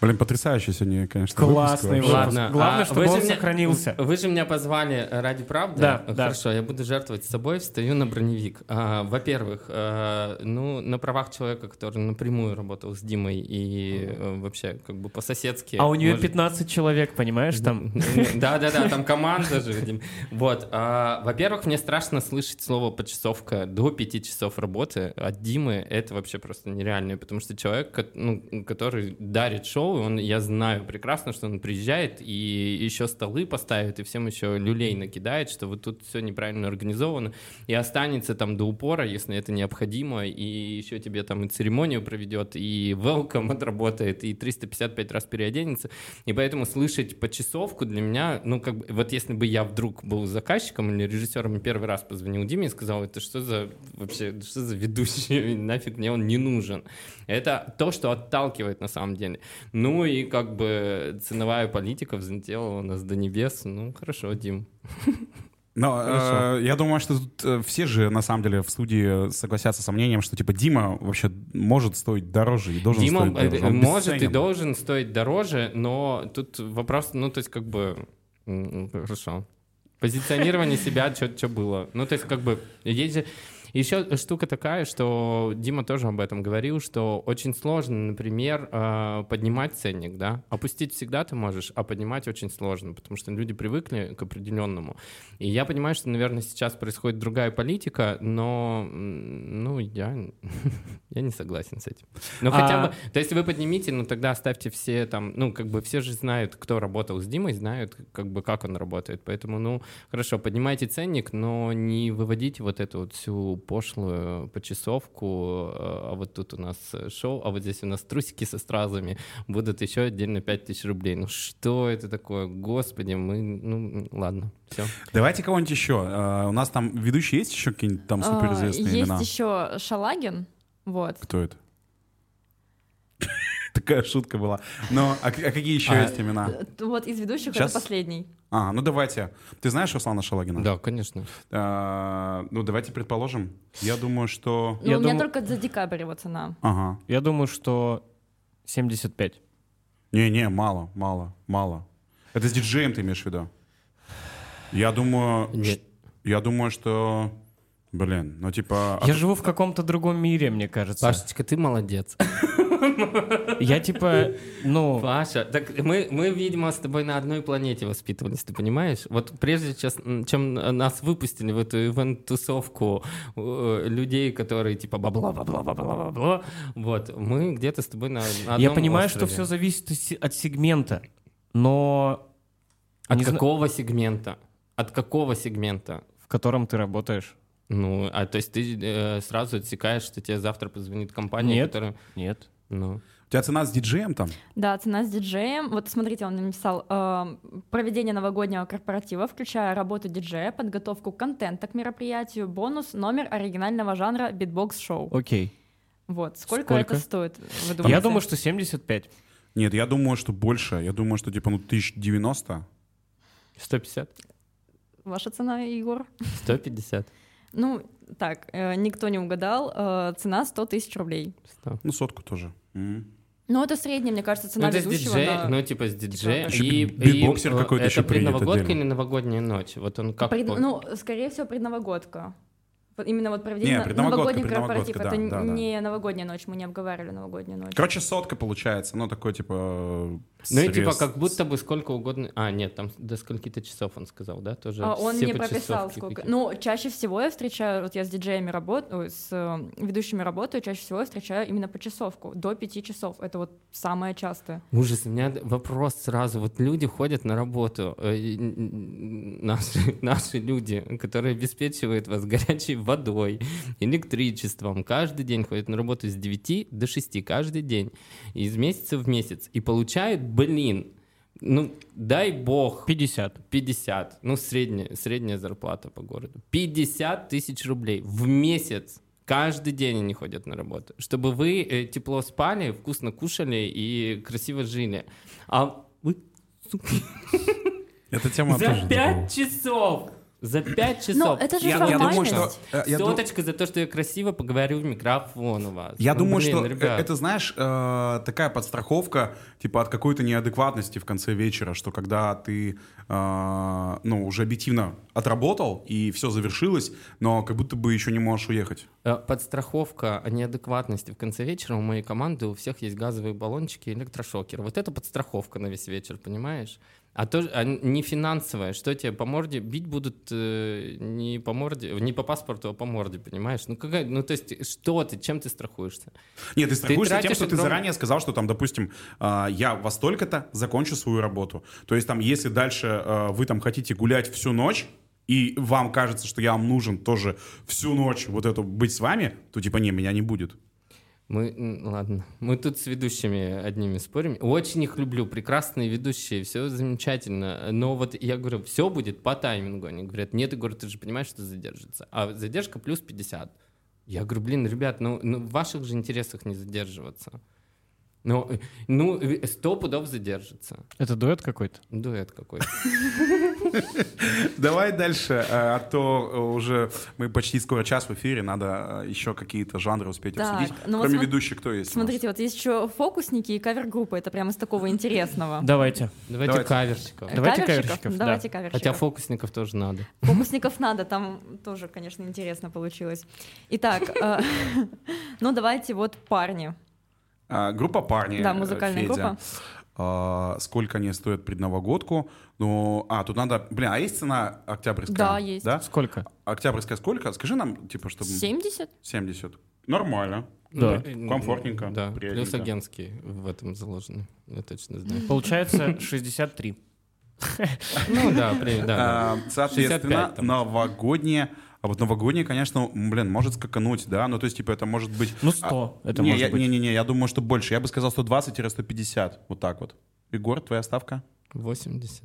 A: Блин, потрясающий сегодня, конечно.
B: Классный
A: выпуск.
C: Ладно,
B: Главное,
C: а
B: чтобы
C: вы же
B: он
C: меня-
B: сохранился.
C: Вы же меня позвали ради правды.
B: Да, да.
C: Хорошо, я буду жертвовать собой, встаю на броневик. А, Во-первых, э, ну, на правах человека, который напрямую работал с Димой и э, вообще как бы по-соседски.
B: А у нее
C: может-
B: 15 человек, понимаешь, там. *laughs*
C: Да-да-да, там команда же. Дим. Вот. а, Во-первых, мне страшно слышать слово «почасовка» до пяти часов работы от Димы. Это вообще просто нереально, потому что человек, ну, который дарит шоу, он, я знаю прекрасно, что он приезжает и еще столы поставит, и всем еще люлей накидает, что вот тут все неправильно организовано, и останется там до упора, если это необходимо, и еще тебе там и церемонию проведет, и welcome отработает, и 355 раз переоденется. И поэтому слышать почасовку для меня, ну, как бы, вот если бы я вдруг был заказчиком или режиссером и первый раз позвонил Диме и сказал, это что за вообще, что за ведущий, *laughs* нафиг мне он не нужен. Это то, что отталкивает на самом деле. Ну и как бы ценовая политика взлетела у нас до небес. Ну, хорошо, Дим.
A: Но э, я думаю, что тут э, все же на самом деле в студии согласятся со мнением, что типа Дима вообще может стоить дороже и должен
C: Дима
A: стоить дороже.
C: э,
A: Он
C: может и
A: бесценен.
C: должен стоить дороже, но тут вопрос, ну, то есть как бы... Хорошо. Позиционирование себя, что было. Ну, то есть как бы... Есть же... Еще штука такая, что Дима тоже об этом говорил, что очень сложно, например, э, поднимать ценник, да? Опустить всегда ты можешь, а поднимать очень сложно, потому что люди привыкли к определенному. И я понимаю, что, наверное, сейчас происходит другая политика, но, ну, я, *laughs* я не согласен с этим. Ну, хотя
B: А-
C: бы, то есть вы поднимите, ну, тогда оставьте все там, ну, как бы все же знают, кто работал с Димой, знают, как бы, как он работает. Поэтому, ну, хорошо, поднимайте ценник, но не выводите вот эту вот всю пошлую почасовку, э, а вот тут у нас шоу, а вот здесь у нас трусики со стразами, будут еще отдельно 5000 рублей. Ну, что это такое? Господи, мы, ну, ладно, все.
A: Давайте кого-нибудь еще. Э, у нас там ведущие есть еще какие-нибудь там суперизвестные
D: А, Есть
A: имена?
D: еще Шалагин, вот.
A: Кто это? Такая шутка была. Но а, а какие еще
C: А,
A: есть имена?
D: Э, Вот из ведущих
A: Щас.
D: это последний.
A: А, ну давайте. Ты знаешь Руслана Шалагина?
C: Да, конечно.
A: А, ну давайте предположим. Я думаю, что...
D: Ну,
B: Я
D: у меня только за декабрь его цена.
A: Ага.
B: Я думаю, что 75.
A: Не-не, мало, мало, мало. Это с диджеем ты имеешь в виду? Я думаю...
C: Нет.
A: Я думаю, что... Блин, ну типа...
B: Я живу в каком-то другом мире, мне кажется.
C: Пашечка, ты молодец.
B: Я типа, ну,
C: Паша, так мы, мы, видимо, с тобой на одной планете воспитывались, ты понимаешь? Вот прежде чем, чем нас выпустили в эту ивент-тусовку э, людей, которые типа бабла-бабла-бабла-бабла, вот, мы где-то с тобой на, на
B: я
C: одном
B: понимаю,
C: острове.
B: что все зависит от се- от сегмента. но
C: От
B: Не зна-
C: какого сегмента? От какого сегмента?
B: в котором ты работаешь.
C: Ну, а то есть ты э, сразу отсекаешь, что тебе завтра позвонит компания,
B: Нет.
C: которая...
B: Нет.
C: Ну,
A: У тебя цена с диджеем там?
D: Да, цена с диджеем. Вот смотрите, он написал э, проведение новогоднего корпоратива, включая работу диджея, подготовку контента к мероприятию, бонус, номер оригинального жанра битбокс-шоу.
B: Окей.
D: Вот, сколько,
B: Сколько?
D: это стоит? Вы думаете?
B: Я думаю, что 75.
A: Нет, я думаю, что больше. Я думаю, что типа ну 1090.
C: 150?
D: Ваша цена, Егор?
C: 150?
D: Ну, так, э, никто не угадал. Э, цена 100 тысяч рублей.
C: 100.
A: Ну, сотку тоже. М.
D: Ну, это средняя, мне кажется,
C: Ну,
D: цена
C: это с
D: ведущего.
C: диджей,
D: на-
C: ну, типа с диджеем.
A: Еще
C: И,
A: бит- битбоксер
C: и, э,
A: какой-то еще
C: Это предновогодка или новогодняя ночь? Вот он как...
D: Пред- Ну, скорее всего, предновогодка. Именно вот проведение
A: Не,
D: на-
A: предновогодка,
D: новогодний корпоратив.
A: да,
D: это
A: да, да.
D: не новогодняя ночь, мы не обговаривали новогоднюю ночь.
A: Короче, сотка получается. Ну, такой типа...
C: Ну и типа
A: срез.
C: как будто бы сколько угодно... А, нет, там до скольки-то часов он сказал, да? Тоже
D: А, он
C: все
D: не прописал сколько. Ну, чаще всего я встречаю, вот я с диджеями работаю, с э, ведущими работаю, чаще всего я встречаю именно по часовку, до пяти часов. Это вот самое частое.
C: Ужас, у меня вопрос сразу. Вот люди ходят на работу, э, наши, *laughs* наши люди, которые обеспечивают вас горячей водой, *laughs* электричеством, каждый день ходят на работу с 9 до 6 каждый день, из месяца в месяц, и получают, блин, ну, дай бог,
B: 50.
C: 50, ну, средняя, средняя зарплата по городу. 50 тысяч рублей в месяц. Каждый день они ходят на работу. Чтобы вы э, тепло спали, вкусно кушали и красиво жили. А вы сука,
A: Эта тема *laughs*
C: за. 5 часов! За 5 часов!
D: Но это же
A: Я, я думаю,
D: формальность.
A: что... э, я
C: Соточка за то, что я красиво поговорю в микрофон у вас.
A: Я
C: Ну,
A: думаю,
C: блин,
A: что э,
C: ребят.
A: это, знаешь, э, такая подстраховка, типа от какой-то неадекватности в конце вечера, что когда ты, э, ну, уже объективно отработал и все завершилось, но как будто бы еще не можешь уехать.
C: Э, Подстраховка о неадекватности в конце вечера у моей команды у всех есть газовые баллончики и электрошокеры. Вот это подстраховка на весь вечер, понимаешь? А то а не финансовая, что тебе по морде бить будут э, не по морде, не по паспорту, а по морде, понимаешь? Ну какая, ну то есть что ты, чем ты страхуешься?
A: Нет, ты страхуешься тем,
C: тратишь
A: что ты
C: огромное-
A: заранее сказал, что там, допустим, э, я во столько-то закончу свою работу. То есть там, если дальше э, вы там хотите гулять всю ночь, и вам кажется, что я вам нужен тоже всю ночь вот это быть с вами, то типа не, меня не будет.
C: Мы, ладно, мы тут с ведущими одними спорим. Очень их люблю, прекрасные ведущие, все замечательно. Но вот я говорю, все будет по таймингу. Они говорят, нет, Егор, ты же понимаешь, что задержится. А задержка плюс 50. Я говорю, блин, ребят, ну, ну в ваших же интересах не задерживаться. Ну, э, ну, э, сто пудов задержится.
B: Это дуэт какой-то?
C: Дуэт какой-то.
A: Давай дальше, э, а то уже мы почти скоро час в эфире, надо еще какие-то жанры успеть
D: Так,
A: обсудить.
D: ну вот
A: Кроме ведущих, кто есть?
D: Смотрите, вот есть еще фокусники и кавер-группы. Это прямо из такого интересного.
B: Давайте.
C: Давайте,
A: Давайте.
C: каверщиков.
B: Давайте
D: Каверщиков?
B: каверщиков, да.
D: Давайте каверщиков.
C: Хотя фокусников тоже надо.
D: Фокусников надо, там тоже, конечно, интересно получилось. Итак, *laughs* ну давайте вот парни.
A: А, группа парни.
D: Да, музыкальная
A: Федя.
D: группа.
A: А, сколько они стоят предновогодку? Ну, а, тут надо... Блин, а есть цена октябрьская?
D: Да, есть.
A: Да?
B: Сколько?
A: Октябрьская сколько? Скажи нам, типа, чтобы...
D: 70?
A: 70. Нормально.
B: Да.
A: Комфортненько,
C: Да,
A: приятненько.
C: плюс агентские в этом заложены. Я точно знаю.
B: Получается *laughs* 63.
C: Ну да, да.
A: А, Соответственно,
C: 65 там.
A: новогодние... А вот новогодние, конечно, блин, может скакануть, да? Ну, то есть, типа, это может быть...
B: Ну, 100 это
A: не,
B: может
A: я,
B: быть.
A: Не-не-не, я думаю, что больше. Я бы сказал 120-150. Вот так вот. Егор, твоя ставка?
C: 80.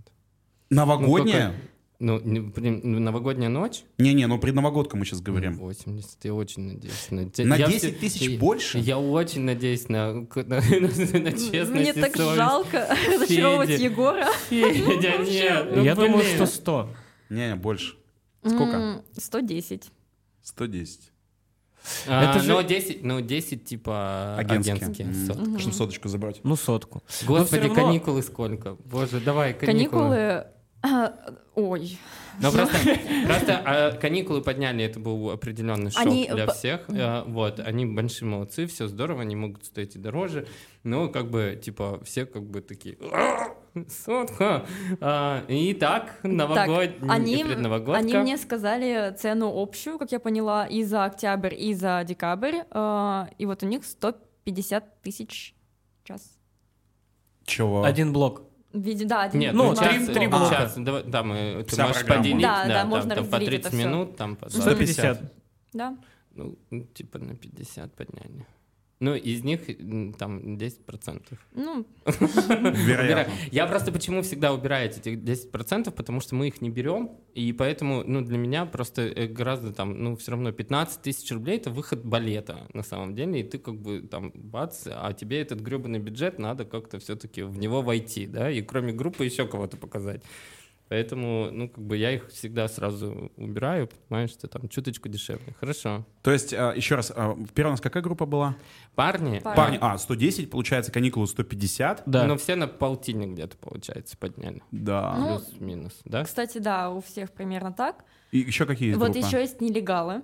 A: Новогодняя?
C: Ну, не- при- ну, новогодняя ночь?
A: Не-не, ну предновогодка мы сейчас говорим.
C: 80. Я очень надеюсь. На, те-
A: На
C: я
A: 10
C: все-
A: тысяч
C: я-
A: больше?
C: Я очень надеюсь на, к- на, *laughs* на честность
D: Мне так
C: совесть.
D: жалко *laughs* разочаровывать. Егора.
C: Федя, *laughs* нет. ну,
B: Я думаю, что 100.
A: Не, больше. Сколько?
D: М, 110.
A: 110.
C: А,
B: Это же-
C: Ну, 10, ну, 10 типа
A: Агентские.
C: агентские. Сотка.
A: Чтобы соточку забрать.
B: Ну, сотку.
C: Господи,
B: равно-
C: каникулы сколько? Боже, давай, каникулы.
D: Каникулы... а, Ой.
C: Ну просто, просто а, каникулы подняли, это был определенный шок
D: Они
C: для всех. А, вот, они большие молодцы, все здорово, они могут стоить и дороже, но как бы типа все как бы такие. «А, Сотка. А, и так, новогодний,
D: Так, они,
C: предновогодка.
D: они мне сказали цену общую, как я поняла, и за октябрь, и за декабрь. э, И вот у них 150 тысяч час.
A: Чего?
B: Один блок.
D: Видимо, да, один
C: Нет,
B: Ну, три- три блока.
C: час, давай- да, мы, ты
A: Вся
C: можешь
A: программа.
C: поделить,
D: Да, да,
C: там,
D: можно
C: там по
D: разделить
C: 30
D: это всё.
C: минут, там по
B: 150.
D: Да.
C: Ну, ну, типа на 50 подняли. Ну, из них там 10%.
D: Ну,
A: Вероятно.
C: Я просто почему всегда убираю эти 10%, потому что мы их не берем, и поэтому, ну, для меня просто э, гораздо там, ну, все равно 15 тысяч рублей — это выход балета на самом деле, и ты как бы там бац, а тебе этот гребаный бюджет надо как-то все-таки в него войти, да, и кроме группы еще кого-то показать. Поэтому, ну, как бы я их всегда сразу убираю, понимаешь, что там чуточку дешевле. Хорошо.
A: То есть, а, еще раз, а, первая у нас какая группа была?
C: Парни,
D: Парни.
A: Парни, а, 110, получается, каникулы 150.
B: Да.
C: ну, все на полтинник где-то, получается, подняли.
A: Да.
D: Ну,
C: Плюс-минус, да?
D: кстати, да, у всех примерно так.
A: И еще какие есть
D: вот
A: группы?
D: еще есть нелегалы.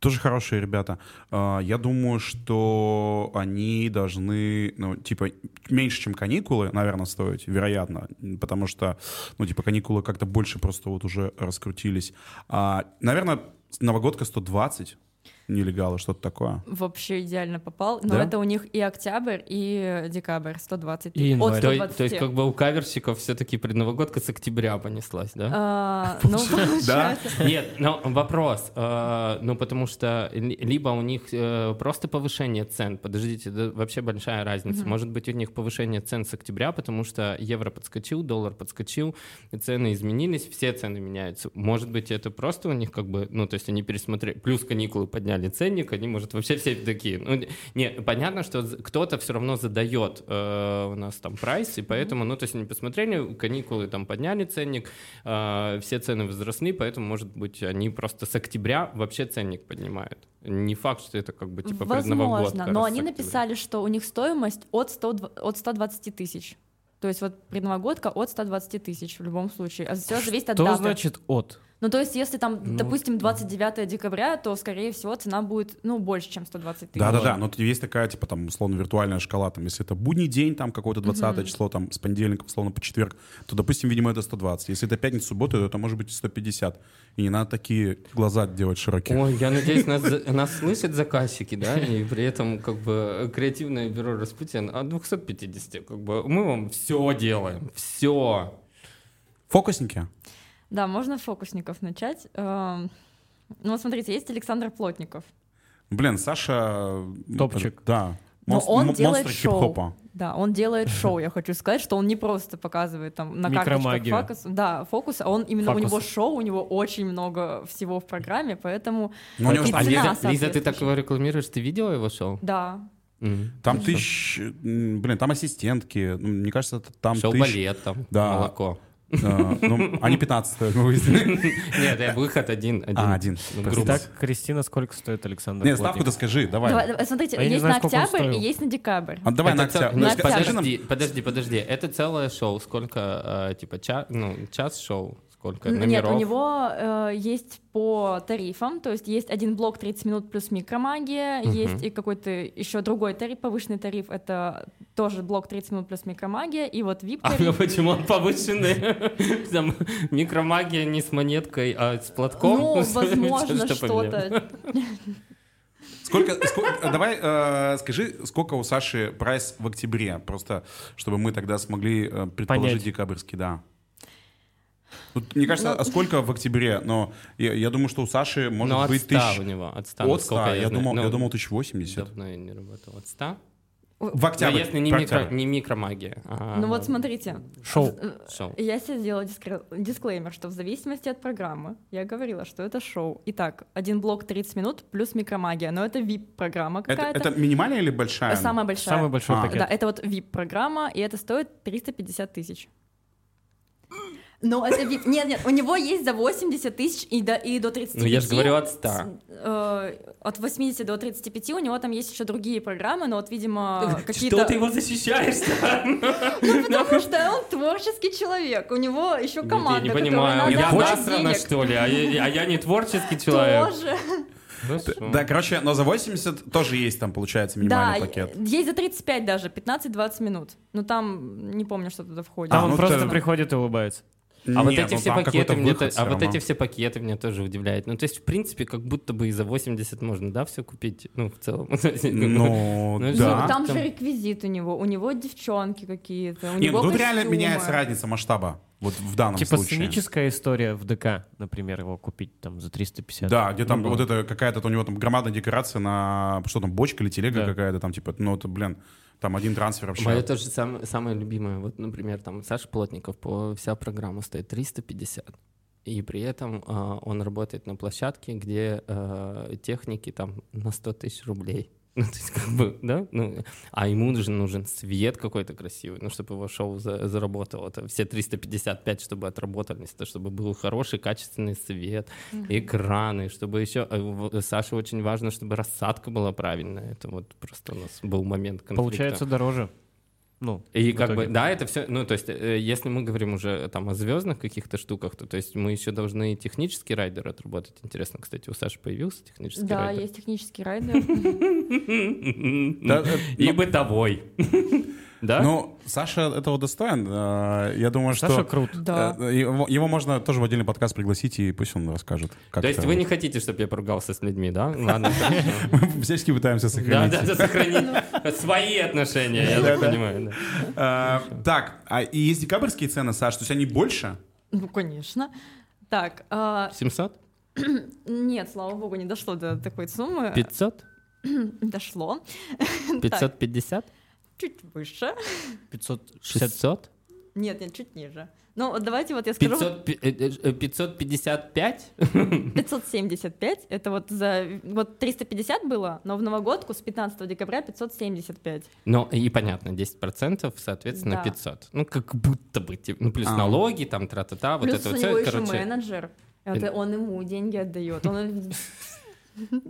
A: Тоже хорошие ребята. А, Я думаю, что они должны, ну, типа, меньше, чем каникулы, наверное, стоить, вероятно, потому что, ну, типа, каникулы как-то больше просто вот уже раскрутились. А, наверное, новогодка 120, нелегалы, что-то такое.
D: Вообще идеально попал. Но
A: Да?
D: это у них и октябрь, и декабрь. 120
B: И январь.
D: От
C: То,
D: 120.
C: то есть как бы у каверщиков все-таки предновогодка с октября понеслась, да?
D: А, *laughs* ну, получается.
C: Нет, но вопрос. э, ну, потому что ли- либо у них э, просто повышение цен. Подождите, да, вообще большая разница. Может быть, у них повышение цен с октября, потому что евро подскочил, доллар подскочил, цены изменились, все цены меняются. Может быть, это просто у них как бы, ну, то есть они пересмотрели, плюс каникулы подняли ценник, они, может, вообще все такие. Ну, не, понятно, что кто-то все равно задает э, у нас там прайс, и поэтому, ну, то есть они посмотрели, каникулы там подняли ценник, э, все цены возросли, поэтому, может быть, они просто с октября вообще ценник поднимают. Не факт, что это как бы типа.
D: Возможно, но
C: раз
D: они написали, что у них стоимость от, 100, дв- от 120 тысяч. То есть вот предновогодка от 120 тысяч в любом случае. А все зависит от
B: Что
D: даты.
B: значит от?
D: Ну, то есть, если там,
C: Ну,
D: допустим, 29 декабря, то, скорее всего, цена будет, ну, больше, чем 120 тысяч.
A: Да-да-да, но тут есть такая, типа, там, условно, виртуальная шкала, там, если это будний день, там, какое-то 20 число, там, с понедельника, условно, по четверг, то, допустим, видимо, это 120. Если это пятница, суббота, то это может быть и 150. И не надо такие глаза делать широкие.
C: Ой, я надеюсь, *laughs* нас, нас слышат заказчики, да, и при этом как бы креативное бюро Распутин от 250, как бы мы вам все делаем, все.
A: Фокусники?
D: Да, можно фокусников начать. Эм, Ну, вот смотрите, есть Александр Плотников.
A: Блин, Саша...
B: Топчик.
A: Да.
D: Но
A: Монстр-
D: он
A: м-
D: делает
A: монстр
D: шоу.
A: хип-хопа.
D: Да, он делает шоу. *laughs* Я хочу сказать, что он не просто показывает там на карточках фокус, да, фокус, а он именно у
B: Фокус.
D: него шоу, у него очень много всего в программе, поэтому
A: Ну, у него
C: А Лиза, Лиза, ты так его рекламируешь, ты видела его шоу?
D: да.
C: Мгм.
A: Там тысяч... Блин, там ассистентки. Ну, Мне кажется, это там тысяч...
C: балет там,
A: Да.
C: молоко.
A: Э, Ну, они 15 стоят, мы выяснили. *laughs*
C: Нет, я выход один. один.
A: А, один.
C: Ну.
B: Итак, Кристина, сколько стоит Александр
A: Не,
B: Плотников?
A: ставку-то скажи, давай.
D: Смотрите,
B: А
D: есть на октябрь и есть на декабрь.
A: А давай на октябрь.
C: ну,
D: На октябрь.
C: подожди, подожди, подожди. Это целое шоу. Сколько, э, типа, час, ну, час шоу? Сколько
D: Н- Нет,
C: номеров?
D: у него э, есть по тарифам, то есть есть один блок 30 минут плюс микромагия,
C: Мгм.
D: есть и какой-то еще другой тариф, повышенный тариф, это тоже блок 30 минут плюс микромагия, и вот VIP
C: А
D: тариф.
C: почему он повышенный? *laughs* Там микромагия не с монеткой, а с платком?
D: Ну, *laughs* возможно,
C: Что
D: что-то.
A: Сколько, ско- давай э, скажи, сколько у Саши прайс в октябре, просто чтобы мы тогда смогли э, предположить
B: Понять.
A: декабрьский, да. Вот, мне кажется,
D: Ну-
A: а сколько в октябре? Но я, я думаю, что у Саши может
C: Ну, от
A: быть
C: 100
A: тысяч...
C: у него, от 100,
A: От
C: насколько
A: 100, я,
C: знаю.
A: думал,
C: Ну,
A: я думал 1080.
C: Давно я не работал. От 100?
A: В
C: Но
A: октябре.
C: если не, микро,
A: октябре.
C: не микромагия. а
D: Ну вот смотрите,
B: Шоу.
D: э,
C: Шоу.
D: я себе сделала дискр- дисклеймер, что в зависимости от программы, я говорила, что это шоу. Итак, один блок 30 минут плюс микромагия, но это VIP-программа
A: Это,
D: какая-то.
A: это минимальная или большая?
D: Самая большая.
B: Самый большой
A: А.
B: пакет.
D: Да, это вот VIP-программа, и это стоит 350 тысяч. Ну, это. Нет, нет, у него есть за 80 тысяч и до, и до 35.
C: Ну, я же говорю от 100.
D: Э, от 80 до 35 у него там есть еще другие программы, но вот, видимо, *laughs* какие-то...
C: его защищаешь *laughs*
D: Ну, потому что он творческий человек, у него еще команда,
C: Я не понимаю, я насрано,
D: денег.
C: что ли? А я, а не *laughs* творческий человек.
D: Тоже.
C: Хорошо.
A: Да, короче, но за 80 тоже есть там, получается,
D: Да,
A: минимальный пакет.
D: есть за 35 даже, 15-20 минут. Ну, там, не помню, что туда входит.
B: Там
A: А,
B: он
A: ну
B: просто приходит и улыбается.
C: А вот
A: Нет,
C: эти
A: ну,
C: все пакеты мне, а вот эти все пакеты меня тоже удивляют. Ну, то есть, в принципе, как будто бы и за 80 можно, да, все купить, ну, в целом. *laughs* Бы-
A: Ну,
C: Ну,
A: да.
D: Там же реквизит у него, у него девчонки какие-то, у
A: Нет, тут реально меняется разница масштаба. Вот в данном
B: Типа
A: случае.
B: сценическая история в ДК, например, его купить там за 350.
A: Да, где там
B: Ну,
A: вот это какая-то у него там громадная декорация на что там бочка или телега
B: Да.
A: какая-то там типа, ну это блин, там один трансфер вообще.
C: Мое тоже сам- самое любимое. Вот, например, там Саша Плотников, по, вся программа стоит 350. И при этом а, он работает на площадке, где а, техники там на 100 тысяч рублей. Ну, то есть, как бы, да? Ну, а ему же нужен свет какой-то красивый, ну, чтобы его шоу за- заработало. Это все 355, чтобы отработались, то, чтобы был хороший, качественный свет, экраны, чтобы еще... э, в- Саше очень важно, чтобы рассадка была правильная. Это вот просто у нас был момент конфликта.
B: Получается дороже. Ну,
C: И как бы,
B: итоге.
C: да, это все, ну, то есть, э, если мы говорим уже там о звездных каких-то штуках, то, то есть мы еще должны и технический райдер отработать. Интересно, кстати, у Саши появился технический
D: Да,
C: райдер?
D: есть технический райдер. *laughs*
A: Да, э,
C: И бытовой. Да?
A: Ну, Саша этого достоин. Э, Я думаю, что...
B: Саша крут.
D: Да.
A: э, Его, его можно тоже в отдельный подкаст пригласить, и пусть он расскажет. Как
C: То есть
A: это-
C: вы не хотите, чтобы я поругался с людьми, да? *laughs* Ладно, хорошо.
A: Мы всячески пытаемся
C: Да,
A: сохранить.
C: да, да, сохранить свои отношения, я так понимаю. да.
A: Э, Так, а и есть декабрьские цены, Саш, то есть они больше?
D: Ну, конечно. Так, а,
C: 700? *clears throat*
D: нет, слава богу, не дошло до такой суммы.
C: 500? *clears throat*
D: Дошло.
C: 550?
D: Чуть выше.
B: 560.
C: 600?
D: Нет, нет, чуть ниже. Ну, вот давайте вот я скажу.
C: 500, пи- э, э, 555?
D: 575, *laughs* это вот за... Вот 350 было, но в новогодку с 15 декабря 575.
C: Ну, и понятно, 10%, соответственно,
D: Да.
C: 500. Ну, как будто бы, типа, ну, плюс
A: А.
C: налоги, там, тра-та-та, вот
D: Плюс
C: это
D: у
C: вот
D: него
C: всё,
D: еще
C: короче.
D: менеджер. Это он ему деньги отдает. Он... *laughs*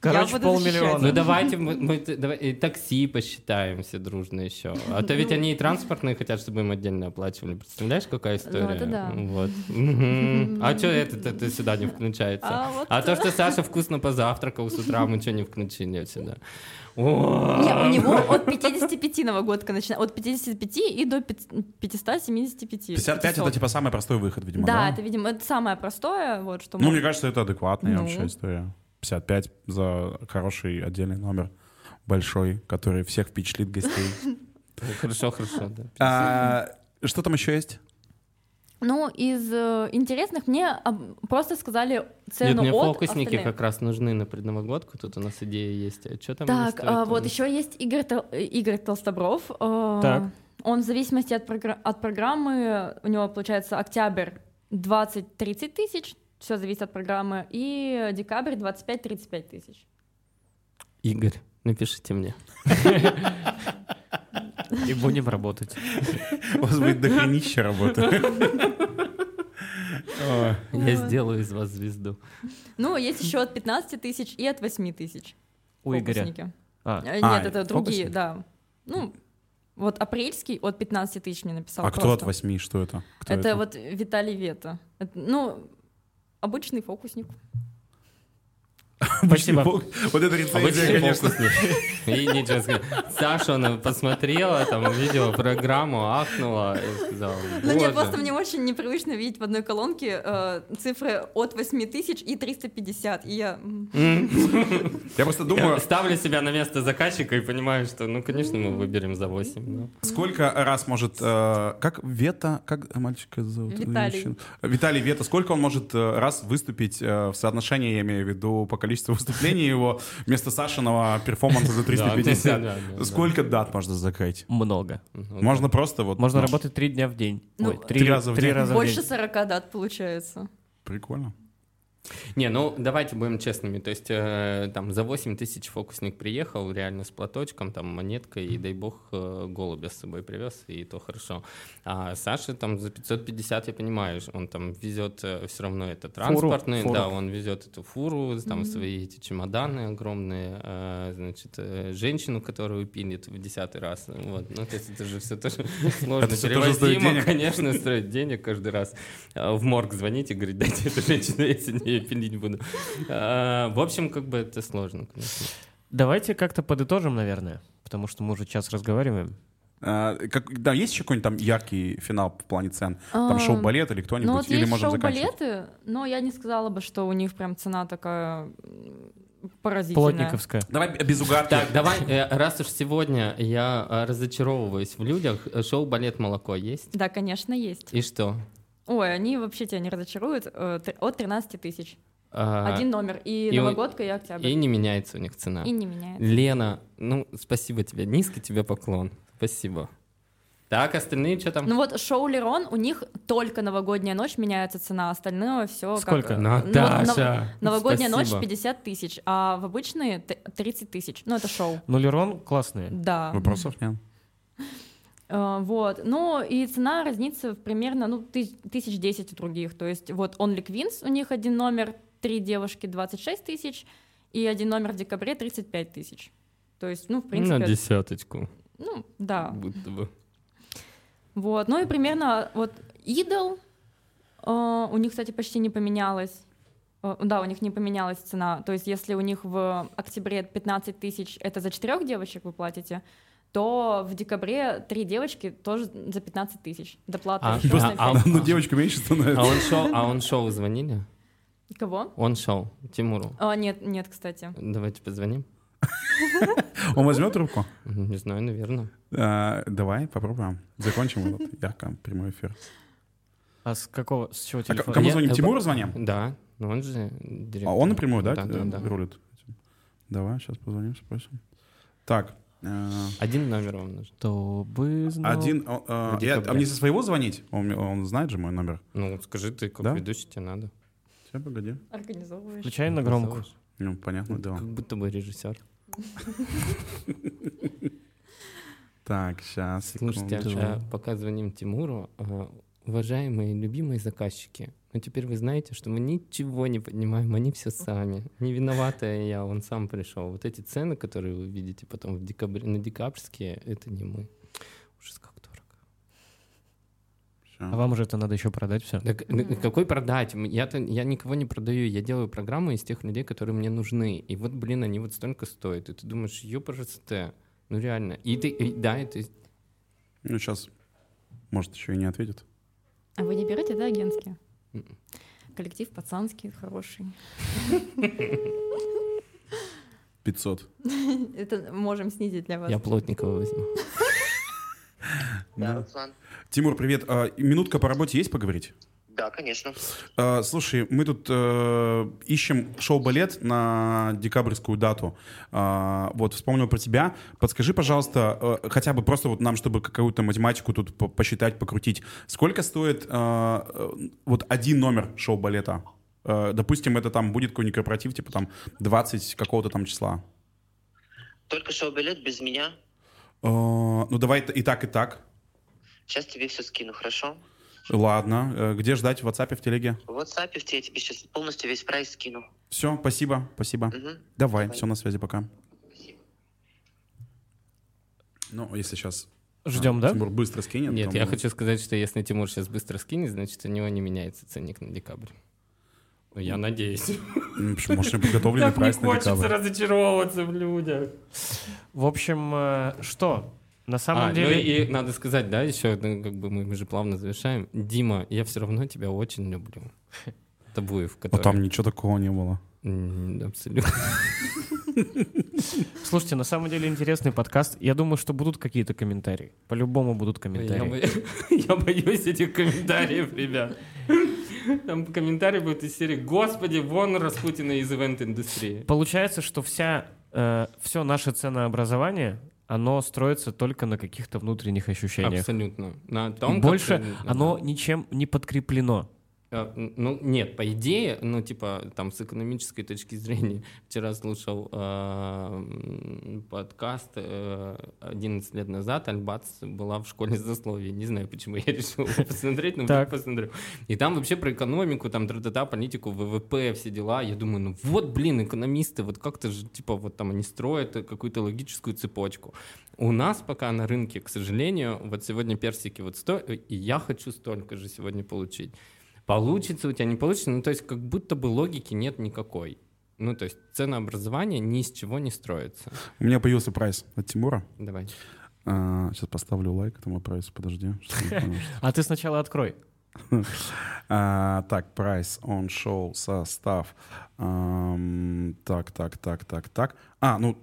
B: Короче, полмиллиона.
C: Ну, давайте мы, мы давай, и такси посчитаем все дружно еще. А то ведь
D: Ну.
C: они и транспортные хотят, чтобы им отдельно оплачивали. Представляешь, какая история?
D: Ну, это да.
C: Вот. А *laughs* что это сюда не включается?
D: А вот
C: А то, что Саша вкусно позавтракал с утра, мы что не включили сюда?
D: Не, у него от 55 новогодка начинается. От 55 и до пят- 575.
A: 55 это
D: 500.
A: типа самый простой выход, видимо,
D: Да,
A: да?
D: это, видимо, это самое простое, вот что
A: Ну,
D: мы-
A: мне кажется, это адекватная
D: Ну.
A: вообще история. 55 за хороший отдельный номер, большой, который всех впечатлит гостей. *laughs*
C: Хорошо, хорошо, да.
A: А, Что там еще есть?
D: Ну, из э, интересных мне об- просто сказали
C: Нет,
D: цену
C: мне
D: от
C: фокусники
D: остальных.
C: как раз нужны на предновогодку. Тут у нас идея есть. А что там
D: Так, а, вот еще есть Игорь, Тол- э, Игорь Толстобров. э,
B: Так.
D: Он в зависимости от, програ- от программы, у него получается октябрь 20-30 тысяч, все зависит от программы, и декабрь 25-35 тысяч.
C: Игорь, напишите мне.
B: И будем работать.
A: У вас будет дохренища работы.
C: Я сделаю из вас звезду.
D: Ну, есть еще от 15 тысяч и от 8 тысяч.
B: У Игоря. А,
D: Э,
A: А,
D: Нет, это другие, да. Ну, вот апрельский от 15 тысяч мне написал.
A: А кто от
D: просто.
A: 8? Что это? Кто
D: это, вот Виталий Вета. Это, ну, обычный фокусник. *laughs*
B: спасибо.
A: Вот это рецензия, конечно.
C: И ничего сказать. Саша, она посмотрела, там, видела программу, ахнула и сказала,
D: Ну нет, просто мне очень непривычно видеть в одной колонке э, цифры от 8 тысяч и 350. И я...
A: Я просто
C: Я
A: думаю,
C: ставлю себя на место заказчика и понимаю, что, ну, конечно, мы выберем за 8. ну.
A: сколько раз может... э, Как Вета... Как мальчика зовут?
D: Виталий.
A: Виталий Вета. Сколько он может э, раз выступить э, в соотношении, я имею в виду, по количеству выступлений его вместо Сашиного перформанса за 350?
C: Да, да, да,
A: Сколько дат можно закрыть?
B: Много.
A: Можно просто вот...
B: Можно
A: ну,
B: работать три дня в день.
D: Ну,
A: три раза в день.
D: Больше
B: день.
D: 40 дат получается.
A: Прикольно.
C: Не, ну давайте будем честными. То есть э, там за 8 тысяч фокусник приехал, реально с платочком, там монеткой, и дай бог э, голубя с собой привез, и то хорошо. А Саша там за 550, я понимаю, он там везет все равно это транспортный,
B: фуру.
C: да, он везет эту фуру, там свои эти чемоданы огромные, э, значит, э, женщину, которую пилит в десятый раз. Вот. Ну, то есть это же все тоже *laughs* сложно перевозимо, конечно, стоит денег каждый раз. А, В морг звоните, говорить, дайте эту женщину, я сегодня ее пилить буду. А, В общем, как бы это сложно, конечно.
B: Давайте как-то подытожим, наверное, потому что мы уже час разговариваем.
A: А, как, да, есть еще какой-нибудь там яркий финал в плане цен? Там
D: А,
A: шоу-балет или кто-нибудь?
D: Ну вот
A: или
D: есть
A: можем
D: шоу-балеты, но я не сказала бы, что у них прям цена такая поразительная.
B: Плотниковская.
A: Давай без угадки.
C: Так, давай, э, раз уж сегодня я э, разочаровываюсь в людях, э, шоу «Балет молоко» есть?
D: Да, конечно, есть.
C: И что?
D: Ой, они вообще тебя не разочаруют. э, От 13 тысяч.
C: А,
D: Один номер. И,
C: и
D: новогодка, и октябрь.
C: И не меняется у них цена.
D: И не меняется.
C: Лена, ну, спасибо тебе. Низкий тебе поклон. Спасибо. Так, остальные что там?
D: Ну вот шоу Лерон, у них только новогодняя ночь меняется цена, остальное все
B: Сколько?
C: Наташа,
D: новогодняя
C: спасибо.
D: ночь 50 тысяч, а в обычные т- 30 тысяч. Ну это шоу.
B: Ну, Лерон классные.
D: Да.
A: Вопросов нет.
D: Э, Вот. Ну и цена разнится в примерно ну, тыс- тысяч десять у других. То есть вот Only Queens, у них один номер, три девушки 26 тысяч, и один номер в декабре 35 тысяч. То есть, ну, в
C: На
D: принципе,
C: десяточку.
D: ну, да.
C: Будто бы.
D: Вот, ну и примерно вот Idol, э, у них, кстати, почти не поменялось. Э, Да, у них не поменялась цена. То есть, если у них в октябре 15 тысяч, это за четырех девочек вы платите, то в декабре три девочки тоже за 15 тысяч. Доплата.
C: А, а, а.
A: Ну, девочка меньше становится.
C: А он шоу, а он шоу звонили?
D: Кого?
C: Он шоу Тимуру.
D: А, нет, нет, кстати.
C: Давайте позвоним. *laughs*
A: Он возьмет трубку?
C: Не знаю, наверное.
A: А, Давай попробуем. Закончим этот ярко прямой эфир.
B: А с какого, с чего
A: А к-
B: телефон?
A: кому звоним? Тимуру звоним?
C: Да, но он же директор.
A: А он напрямую, да, рулит? Давай, сейчас позвоним, спросим. Так,
C: Один номер вам нужен.
B: Чтобы знал.
A: один... я- А
C: декабре.
A: мне со своего звонить? Он, он знает же мой номер.
C: Ну, скажи ты, как
A: Да?
C: ведущий, тебе надо.
A: Все, погоди.
D: Организовываешь.
B: Включай на громкую.
A: Ну, понятное дело.
C: Как будто бы режиссер.
A: Так, сейчас,
C: Слушайте, а пока звоним Тимуру, а, уважаемые любимые заказчики, ну теперь вы знаете, что мы ничего не понимаем, они все сами. Не виноватая я, он сам пришел. Вот эти цены, которые вы видите потом в декабре, на декабрьские, это не мы. Ужас, как дорого.
A: Всё.
B: А вам уже это надо еще продать все.
C: Так, э, какой продать? М, Я-то, я никого не продаю, я делаю программы из тех людей, которые мне нужны. И вот, блин, они вот столько стоят. И ты думаешь, ёпрст, ну реально. И ты, и- да, это
A: Ну, сейчас, может, еще и не ответит.
D: А вы не берете, да, агентские?
C: Мгм.
D: Коллектив пацанский, хороший.
A: 500.
D: Это можем снизить для вас.
C: я Плотникова возьму.
F: Да. Руслан.
A: Тимур, привет. А, Минутка по работе есть поговорить?
F: Да, конечно.
A: А, Слушай, мы тут э, ищем шоу-балет на декабрьскую дату. А, Вот, вспомнил про тебя. Подскажи, пожалуйста, э, хотя бы просто вот нам, чтобы какую-то математику тут по- посчитать, покрутить. Сколько стоит э, э, вот один номер шоу-балета? Э, Допустим, это там будет какой-нибудь корпоратив, типа там 20 какого-то там числа.
F: Только шоу-билет без меня.
A: Э, Ну, давай и так, и так.
F: Сейчас тебе все скину, хорошо?
A: Ладно. Э, Где ждать? В WhatsApp, в телеге?
F: В WhatsApp я тебе сейчас полностью весь прайс скину.
A: Все, спасибо, спасибо.
F: Мгм.
A: Давай,
F: Давай.
A: все, на связи, пока.
F: Спасибо.
A: Ну, если сейчас
B: Ждем, да?
A: Тимур быстро скинет.
C: Нет, я
A: мы-
C: хочу сказать, что если Тимур сейчас быстро скинет, значит, у него не меняется ценник на декабрь. Ну, я надеюсь.
A: Ну, почему? Может, у него подготовленный прайс на декабрь.
C: разочаровываться в людях.
B: В общем, э, что? На самом
C: А, ну
B: деле...
C: и надо сказать, да, еще, ну, как бы мы мы же плавно завершаем. Дима, я все равно тебя очень люблю. Табуев,
A: А
C: который...
A: там ничего такого не было.
C: Абсолютно. *laughs*
B: Слушайте, на самом деле интересный подкаст. Я думаю, что будут какие-то комментарии. По-любому будут
C: Я,
B: комментарии.
C: бо- *laughs* я боюсь этих комментариев, ребят. Там комментарии будут из серии «Господи, вон Распутина из ивент-индустрии».
B: Получается, что вся, все наше ценообразование, оно строится только на каких-то внутренних ощущениях.
C: Абсолютно. На том, как
B: больше
C: ты-
B: оно ничем не подкреплено.
C: Э, Ну, нет, по идее, ну, типа, там, с экономической точки зрения, *laughs* вчера слушал э, подкаст э, 11 лет назад, Альбац была в школе засловий. Не знаю, почему я *laughs* решил посмотреть, но
B: Так.
C: посмотрю. И там вообще про экономику, там, тра-та-та, политику, ВВП, все дела. Я думаю, ну, вот, блин, экономисты, вот как-то же, типа, вот там они строят какую-то логическую цепочку. У нас пока на рынке, к сожалению, вот сегодня персики вот стоят, и я хочу столько же сегодня получить. Получится у тебя, не получится. Ну, то есть, как будто бы логики нет никакой. Ну, то есть, ценообразование ни из чего не строится.
A: У меня появился прайс от Тимура.
C: Давай.
A: сейчас поставлю лайк этому прайсу, подожди.
B: А ты сначала открой. *laughs*
A: А, Так, прайс, он шоу, состав. Так, так, так, так, так. А, ну,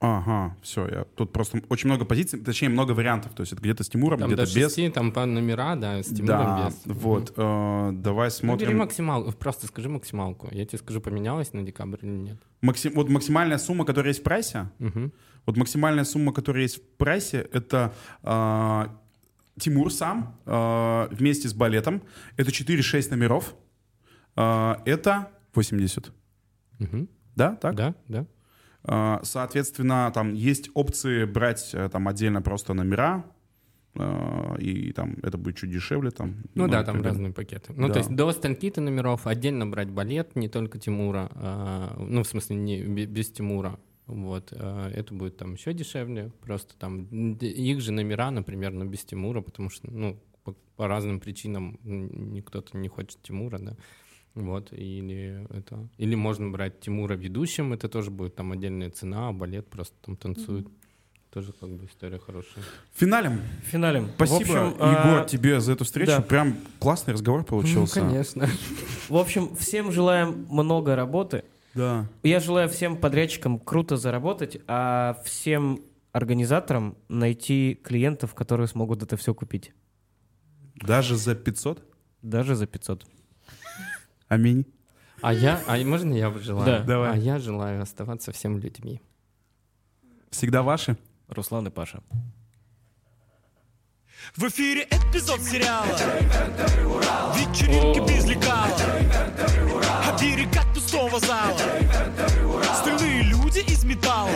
A: ага, все, я тут просто очень много позиций, точнее, много вариантов. То есть это где-то с Тимуром, где-то без.
C: 6, там по номера, да, с Тимуром
A: Да,
C: без.
A: вот. э, Давай
C: Ну, бери
A: смотрим.
C: максималку, просто скажи максималку. Я тебе скажу, поменялась на декабрь или нет.
A: Максим- Вот максимальная сумма, которая есть в прайсе,
C: Мгм.
A: Вот максимальная сумма, которая есть в прайсе, это а, Тимур сам а, вместе с балетом. Это 4-6 номеров. А, это 80.
C: Мгм.
A: Да, так?
C: Да, да.
A: А, соответственно, там есть опции брать э, там отдельно просто номера, а, и там это будет чуть дешевле. Там,
C: Ну, да, там
A: бы.
C: разные пакеты. Ну,
A: Да.
C: то есть до стольки-то номеров отдельно брать балет, не только Тимура, а, ну, в смысле, не бе- без Тимура. Вот, а, это будет там еще дешевле. Просто там их же номера, например, но без Тимура, потому что, ну, по, по разным причинам м, не кто-то не хочет Тимура, да. Вот, или это... Или можно брать Тимура ведущим, это тоже будет там отдельная цена, а балет просто там танцует. Тоже как бы история хорошая.
A: Финалем.
B: Финалем.
A: Спасибо,
B: В общем,
A: Егор,
B: а,
A: тебе за эту встречу.
B: да.
A: Прям классный разговор получился.
C: Ну, конечно.
B: В общем, всем желаем много работы.
A: Да.
B: Я желаю всем подрядчикам круто заработать, а всем организаторам найти клиентов, которые смогут это все купить.
A: Даже за 500?
B: Даже за 500.
A: Аминь.
C: А я, а можно я желаю?
B: Да.
A: Давай.
C: А я желаю оставаться всем людьми.
A: Всегда ваши?
B: Руслан и Паша.
E: В эфире эпизод сериала Вечеринки без лекала А берега пустого зала Стальные люди из металла